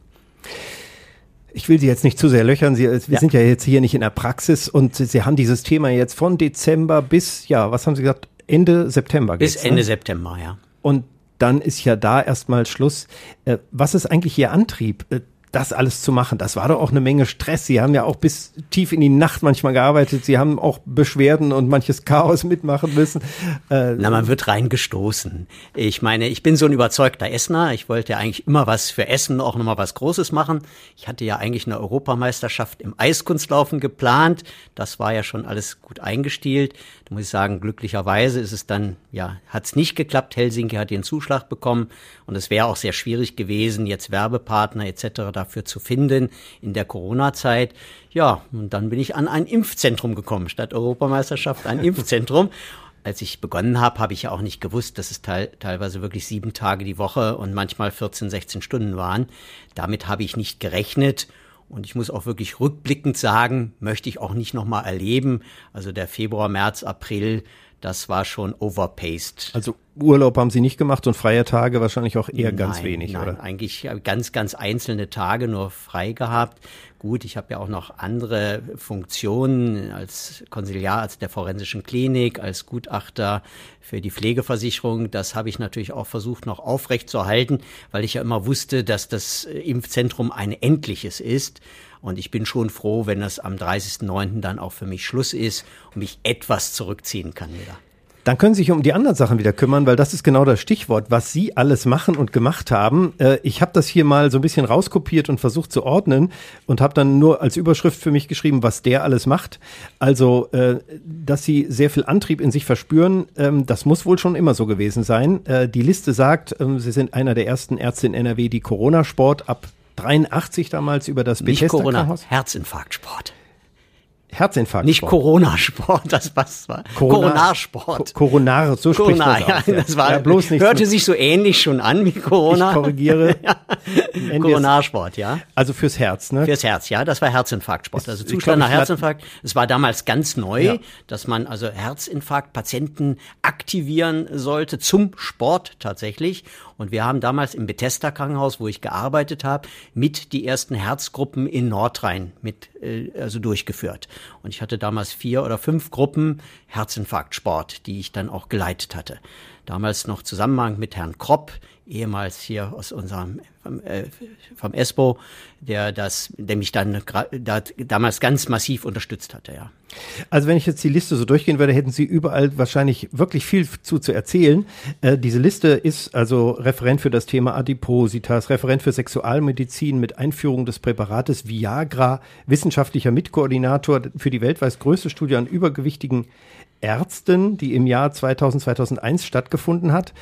Ich will Sie jetzt nicht zu sehr löchern. Sie, wir ja. sind ja jetzt hier nicht in der Praxis und Sie haben dieses Thema jetzt von Dezember bis, ja, was haben Sie gesagt, Ende September. Bis Ende ne? September, ja. Und dann ist ja da erstmal Schluss. Äh, was ist eigentlich Ihr Antrieb? Das alles zu machen. Das war doch auch eine Menge Stress. Sie haben ja auch bis tief in die Nacht manchmal gearbeitet. Sie haben auch Beschwerden und manches Chaos <laughs> mitmachen müssen. Äh Na, man wird reingestoßen. Ich meine, ich bin so ein überzeugter Essener. Ich wollte ja eigentlich immer was für Essen, auch nochmal was Großes machen. Ich hatte ja eigentlich eine Europameisterschaft im Eiskunstlaufen geplant. Das war ja schon alles gut eingestielt. Da muss ich sagen, glücklicherweise ist es dann, ja, hat es nicht geklappt. Helsinki hat den Zuschlag bekommen und es wäre auch sehr schwierig gewesen, jetzt Werbepartner etc dafür zu finden in der Corona-Zeit. Ja, und dann bin ich an ein Impfzentrum gekommen, statt Europameisterschaft ein Impfzentrum. <laughs> Als ich begonnen habe, habe ich ja auch nicht gewusst, dass es te teilweise wirklich sieben Tage die Woche und manchmal 14, 16 Stunden waren. Damit habe ich nicht gerechnet. Und ich muss auch wirklich rückblickend sagen, möchte ich auch nicht nochmal erleben. Also der Februar, März, April, das war schon overpaced. Also Urlaub haben Sie nicht gemacht und freie Tage wahrscheinlich auch eher nein, ganz wenig, nein, oder? Eigentlich ganz, ganz einzelne Tage nur frei gehabt. Gut, ich habe ja auch noch andere Funktionen als Konsiliararzt der forensischen Klinik, als Gutachter für die Pflegeversicherung. Das habe ich natürlich auch versucht noch aufrecht zu erhalten, weil ich ja immer wusste, dass das Impfzentrum ein endliches ist. Und ich bin schon froh, wenn das am 30.09. dann auch für mich Schluss ist und mich etwas zurückziehen kann wieder. Dann können Sie sich um die anderen Sachen wieder kümmern, weil das ist genau das Stichwort, was Sie alles machen und gemacht haben. Äh, ich habe das hier mal so ein bisschen rauskopiert und versucht zu ordnen und habe dann nur als Überschrift für mich geschrieben, was der alles macht. Also, äh, dass Sie sehr viel Antrieb in sich verspüren, ähm, das muss wohl schon immer so gewesen sein. Äh, die Liste sagt, ähm, Sie sind einer der ersten Ärzte in NRW, die Corona-Sport ab 83 damals über das Nicht Corona, Herzinfarktsport. Herzinfarkt. Nicht Corona-Sport, <laughs> das was war. Corona-Sport. Coronar, so spricht Corona, das ja, das war, ja, bloß nicht hörte so. sich so ähnlich schon an wie Corona. Ich korrigiere. <laughs> ja. Corona-Sport, ja. Also fürs Herz, ne? Fürs Herz, ja. Das war Herzinfarktsport. Also Zustand nach Herzinfarkt. Es war damals ganz neu, ja. dass man also Herzinfarkt-Patienten aktivieren sollte zum Sport tatsächlich. Und wir haben damals im Bethesda Krankenhaus, wo ich gearbeitet habe, mit die ersten Herzgruppen in Nordrhein mit äh, also durchgeführt. Und ich hatte damals vier oder fünf Gruppen Herzinfarktsport, die ich dann auch geleitet hatte. Damals noch Zusammenhang mit Herrn Kropp, ehemals hier aus unserem vom, äh, vom ESPO, der das, der mich dann da, damals ganz massiv unterstützt hatte, ja. Also wenn ich jetzt die Liste so durchgehen würde, hätten Sie überall wahrscheinlich wirklich viel zu zu erzählen. Äh, diese Liste ist also Referent für das Thema Adipositas, Referent für Sexualmedizin mit Einführung des Präparates Viagra, wissenschaftlicher Mitkoordinator für die weltweit größte Studie an übergewichtigen Ärzten, die im Jahr 2000, 2001 stattgefunden hat.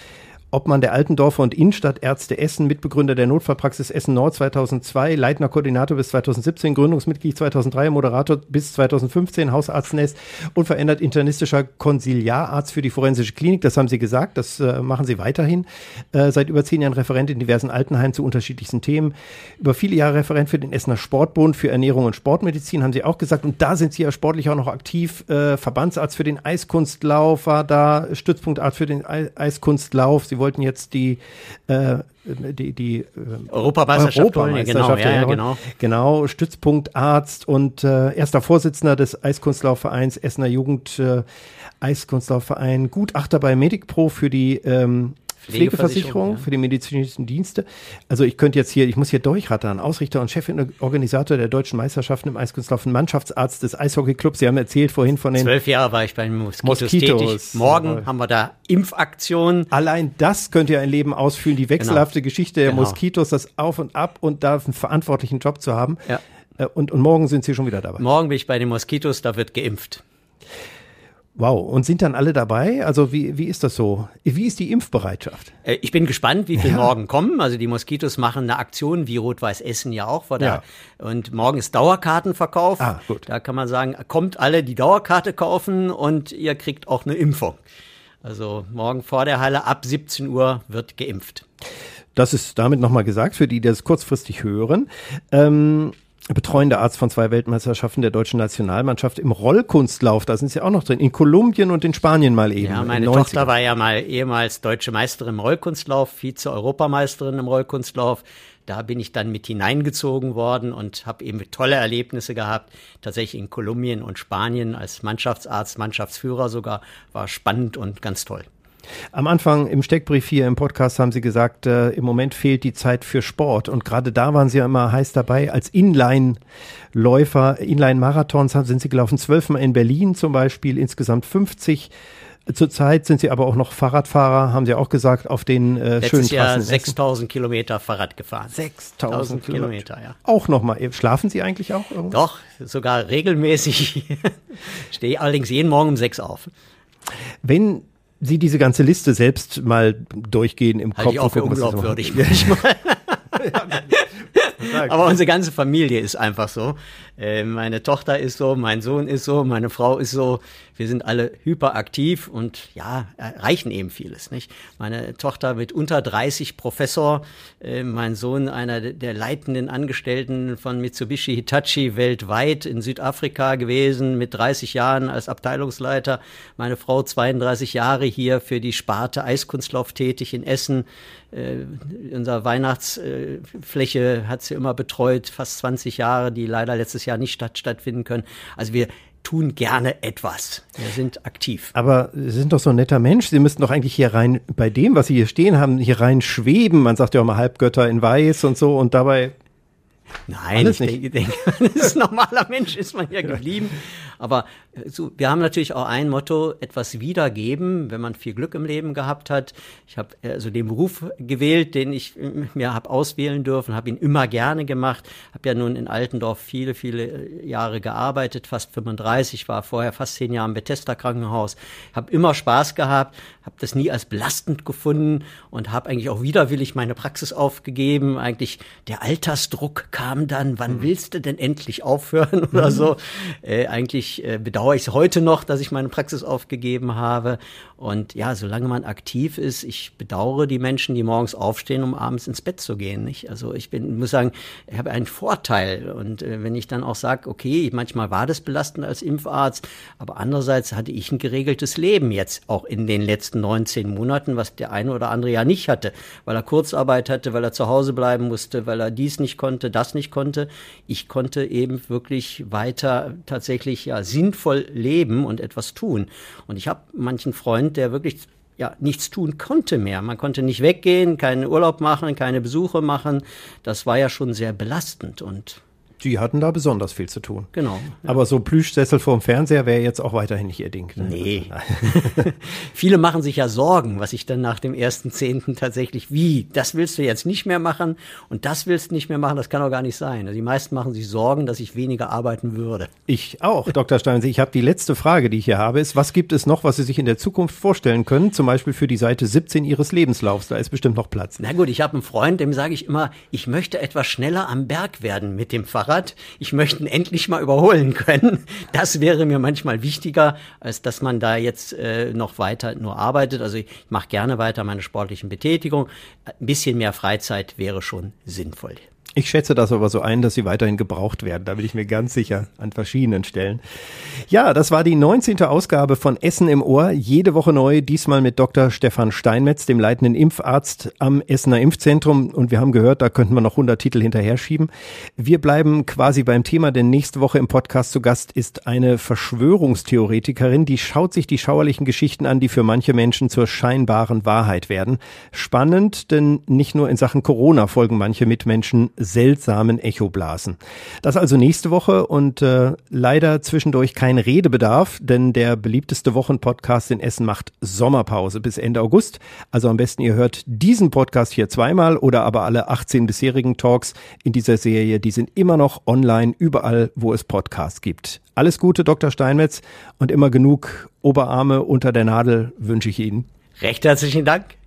Obmann der Altendorfer und Innenstadtärzte Essen, Mitbegründer der Notfallpraxis Essen Nord 2002, Leitner Koordinator bis 2017, Gründungsmitglied 2003, Moderator bis 2015, Hausarztnest, unverändert internistischer Konsiliararzt für die forensische Klinik. Das haben Sie gesagt, das äh, machen Sie weiterhin. Äh, seit über zehn Jahren Referent in diversen Altenheimen zu unterschiedlichsten Themen. Über viele Jahre Referent für den Essener Sportbund für Ernährung und Sportmedizin, haben Sie auch gesagt. Und da sind Sie ja sportlich auch noch aktiv. Äh, Verbandsarzt für den Eiskunstlauf war da, Stützpunktarzt für den Eiskunstlauf. Sie wollten jetzt die äh, die, die äh, Europameisterschaft, Europameisterschaft genau, ja, ja, genau. genau, Stützpunktarzt und äh, erster Vorsitzender des Eiskunstlaufvereins Essener Jugend äh, Eiskunstlaufverein, Gutachter bei Medicpro für die ähm, Pflegeversicherung ja. für die medizinischen Dienste. Also ich könnte jetzt hier, ich muss hier durchrattern. Ausrichter und Cheforganisator der deutschen Meisterschaften im Eiskunstlauf, Mannschaftsarzt des Eishockeyclubs. Sie haben erzählt vorhin von den zwölf Jahre war ich bei den Moskitos, Moskitos. tätig. Morgen ja. haben wir da Impfaktionen. Allein das könnte ja ein Leben ausfüllen. Die wechselhafte genau. Geschichte der genau. Moskitos, das Auf und Ab und da einen verantwortlichen Job zu haben. Ja. Äh, und, und morgen sind Sie schon wieder dabei. Morgen bin ich bei den Moskitos, da wird geimpft. Wow, und sind dann alle dabei? Also wie, wie ist das so? Wie ist die Impfbereitschaft? Äh, ich bin gespannt, wie viele ja. morgen kommen. Also die Moskitos machen eine Aktion, wie Rot-Weiß Essen ja auch. Vor ja. Und morgen ist Dauerkartenverkauf. Ah, gut. Da kann man sagen, kommt alle die Dauerkarte kaufen und ihr kriegt auch eine Impfung. Also morgen vor der Halle ab 17 Uhr wird geimpft. Das ist damit nochmal gesagt, für die, die das kurzfristig hören. Ähm, betreuender Arzt von zwei Weltmeisterschaften der deutschen Nationalmannschaft im Rollkunstlauf. Da sind sie auch noch drin. In Kolumbien und in Spanien mal eben. Ja, meine Tochter war ja mal ehemals deutsche Meisterin im Rollkunstlauf, Vize-Europameisterin im Rollkunstlauf. Da bin ich dann mit hineingezogen worden und habe eben tolle Erlebnisse gehabt. Tatsächlich in Kolumbien und Spanien als Mannschaftsarzt, Mannschaftsführer sogar. War spannend und ganz toll. Am Anfang im Steckbrief hier im Podcast haben Sie gesagt, äh, im Moment fehlt die Zeit für Sport. Und gerade da waren Sie ja immer heiß dabei. Als Inline-Läufer, Inline-Marathons sind Sie gelaufen, zwölfmal in Berlin zum Beispiel, insgesamt 50. Zurzeit sind Sie aber auch noch Fahrradfahrer, haben Sie auch gesagt, auf den äh, Letztes schönen Jahr 6000 Kilometer Fahrrad gefahren. 6000 Kilometer, ja. Auch nochmal. Schlafen Sie eigentlich auch? Irgendwo? Doch, sogar regelmäßig. <laughs> Stehe allerdings jeden Morgen um sechs auf. Wenn Sie diese ganze Liste selbst mal durchgehen im halt Kopf. Ich auch für unglaubwürdig, <laughs> ich mal. <laughs> Aber unsere ganze Familie ist einfach so. Äh, meine Tochter ist so, mein Sohn ist so, meine Frau ist so. Wir sind alle hyperaktiv und ja, erreichen eben vieles. Nicht? Meine Tochter mit unter 30 Professor, äh, mein Sohn einer der leitenden Angestellten von Mitsubishi Hitachi weltweit in Südafrika gewesen, mit 30 Jahren als Abteilungsleiter. Meine Frau 32 Jahre hier für die Sparte Eiskunstlauf tätig in Essen. Äh, unser Weihnachtsfläche hat sie immer betreut, fast 20 Jahre, die leider letztes Jahr nicht statt, stattfinden können. Also wir tun gerne etwas. Wir sind aktiv. Aber Sie sind doch so ein netter Mensch. Sie müssten doch eigentlich hier rein, bei dem, was Sie hier stehen haben, hier rein schweben. Man sagt ja auch mal Halbgötter in Weiß und so und dabei Nein, ich denke, denke, ist ein normaler Mensch, ist man ja geblieben. Aber so, wir haben natürlich auch ein Motto, etwas wiedergeben, wenn man viel Glück im Leben gehabt hat. Ich habe also den Beruf gewählt, den ich äh, mir habe auswählen dürfen, habe ihn immer gerne gemacht, habe ja nun in Altendorf viele, viele äh, Jahre gearbeitet, fast 35, war vorher fast zehn Jahre im Bethesda Krankenhaus, habe immer Spaß gehabt, habe das nie als belastend gefunden und habe eigentlich auch widerwillig meine Praxis aufgegeben. Eigentlich der Altersdruck kam dann, wann mhm. willst du denn endlich aufhören <laughs> oder mhm. so. Äh, eigentlich äh, bedauere ich es heute noch, dass ich meine Praxis aufgegeben habe. Und ja, solange man aktiv ist, ich bedauere die Menschen, die morgens aufstehen, um abends ins Bett zu gehen. Nicht? Also ich bin, muss sagen, ich habe einen Vorteil. Und äh, wenn ich dann auch sage, okay, manchmal war das belastend als Impfarzt, aber andererseits hatte ich ein geregeltes Leben jetzt auch in den letzten 19 Monaten, was der eine oder andere ja nicht hatte, weil er Kurzarbeit hatte, weil er zu Hause bleiben musste, weil er dies nicht konnte, das nicht konnte. Ich konnte eben wirklich weiter tatsächlich ja sinnvoll leben und etwas tun. Und ich habe manchen Freund, der wirklich ja, nichts tun konnte mehr. Man konnte nicht weggehen, keinen Urlaub machen, keine Besuche machen. Das war ja schon sehr belastend und Die hatten da besonders viel zu tun. Genau. Ja. Aber so Plüschsessel vorm Fernseher wäre jetzt auch weiterhin nicht ihr Ding. Ne? Nee. <laughs> Viele machen sich ja Sorgen, was ich dann nach dem ersten Zehnten tatsächlich, wie, das willst du jetzt nicht mehr machen und das willst du nicht mehr machen, das kann doch gar nicht sein. Also die meisten machen sich Sorgen, dass ich weniger arbeiten würde. Ich auch, Dr. Steinse. Ich habe die letzte Frage, die ich hier habe, ist, was gibt es noch, was Sie sich in der Zukunft vorstellen können? Zum Beispiel für die Seite 17 Ihres Lebenslaufs. Da ist bestimmt noch Platz. Na gut, ich habe einen Freund, dem sage ich immer, ich möchte etwas schneller am Berg werden mit dem Fahrrad. Ich möchte ihn endlich mal überholen können. Das wäre mir manchmal wichtiger, als dass man da jetzt äh, noch weiter nur arbeitet. Also ich mache gerne weiter meine sportlichen Betätigung. Ein bisschen mehr Freizeit wäre schon sinnvoll. Ich schätze das aber so ein, dass sie weiterhin gebraucht werden. Da bin ich mir ganz sicher an verschiedenen Stellen. Ja, das war die 19. Ausgabe von Essen im Ohr. Jede Woche neu, diesmal mit Dr. Stefan Steinmetz, dem leitenden Impfarzt am Essener Impfzentrum. Und wir haben gehört, da könnten wir noch 100 Titel hinterher schieben. Wir bleiben quasi beim Thema, denn nächste Woche im Podcast zu Gast ist eine Verschwörungstheoretikerin, die schaut sich die schauerlichen Geschichten an, die für manche Menschen zur scheinbaren Wahrheit werden. Spannend, denn nicht nur in Sachen Corona folgen manche Mitmenschen seltsamen Echoblasen. Das also nächste Woche und äh, leider zwischendurch kein Redebedarf, denn der beliebteste Wochenpodcast in Essen macht Sommerpause bis Ende August. Also am besten ihr hört diesen Podcast hier zweimal oder aber alle 18 bisherigen Talks in dieser Serie, die sind immer noch online überall, wo es Podcasts gibt. Alles Gute, Dr. Steinmetz und immer genug Oberarme unter der Nadel wünsche ich Ihnen. Recht herzlichen Dank.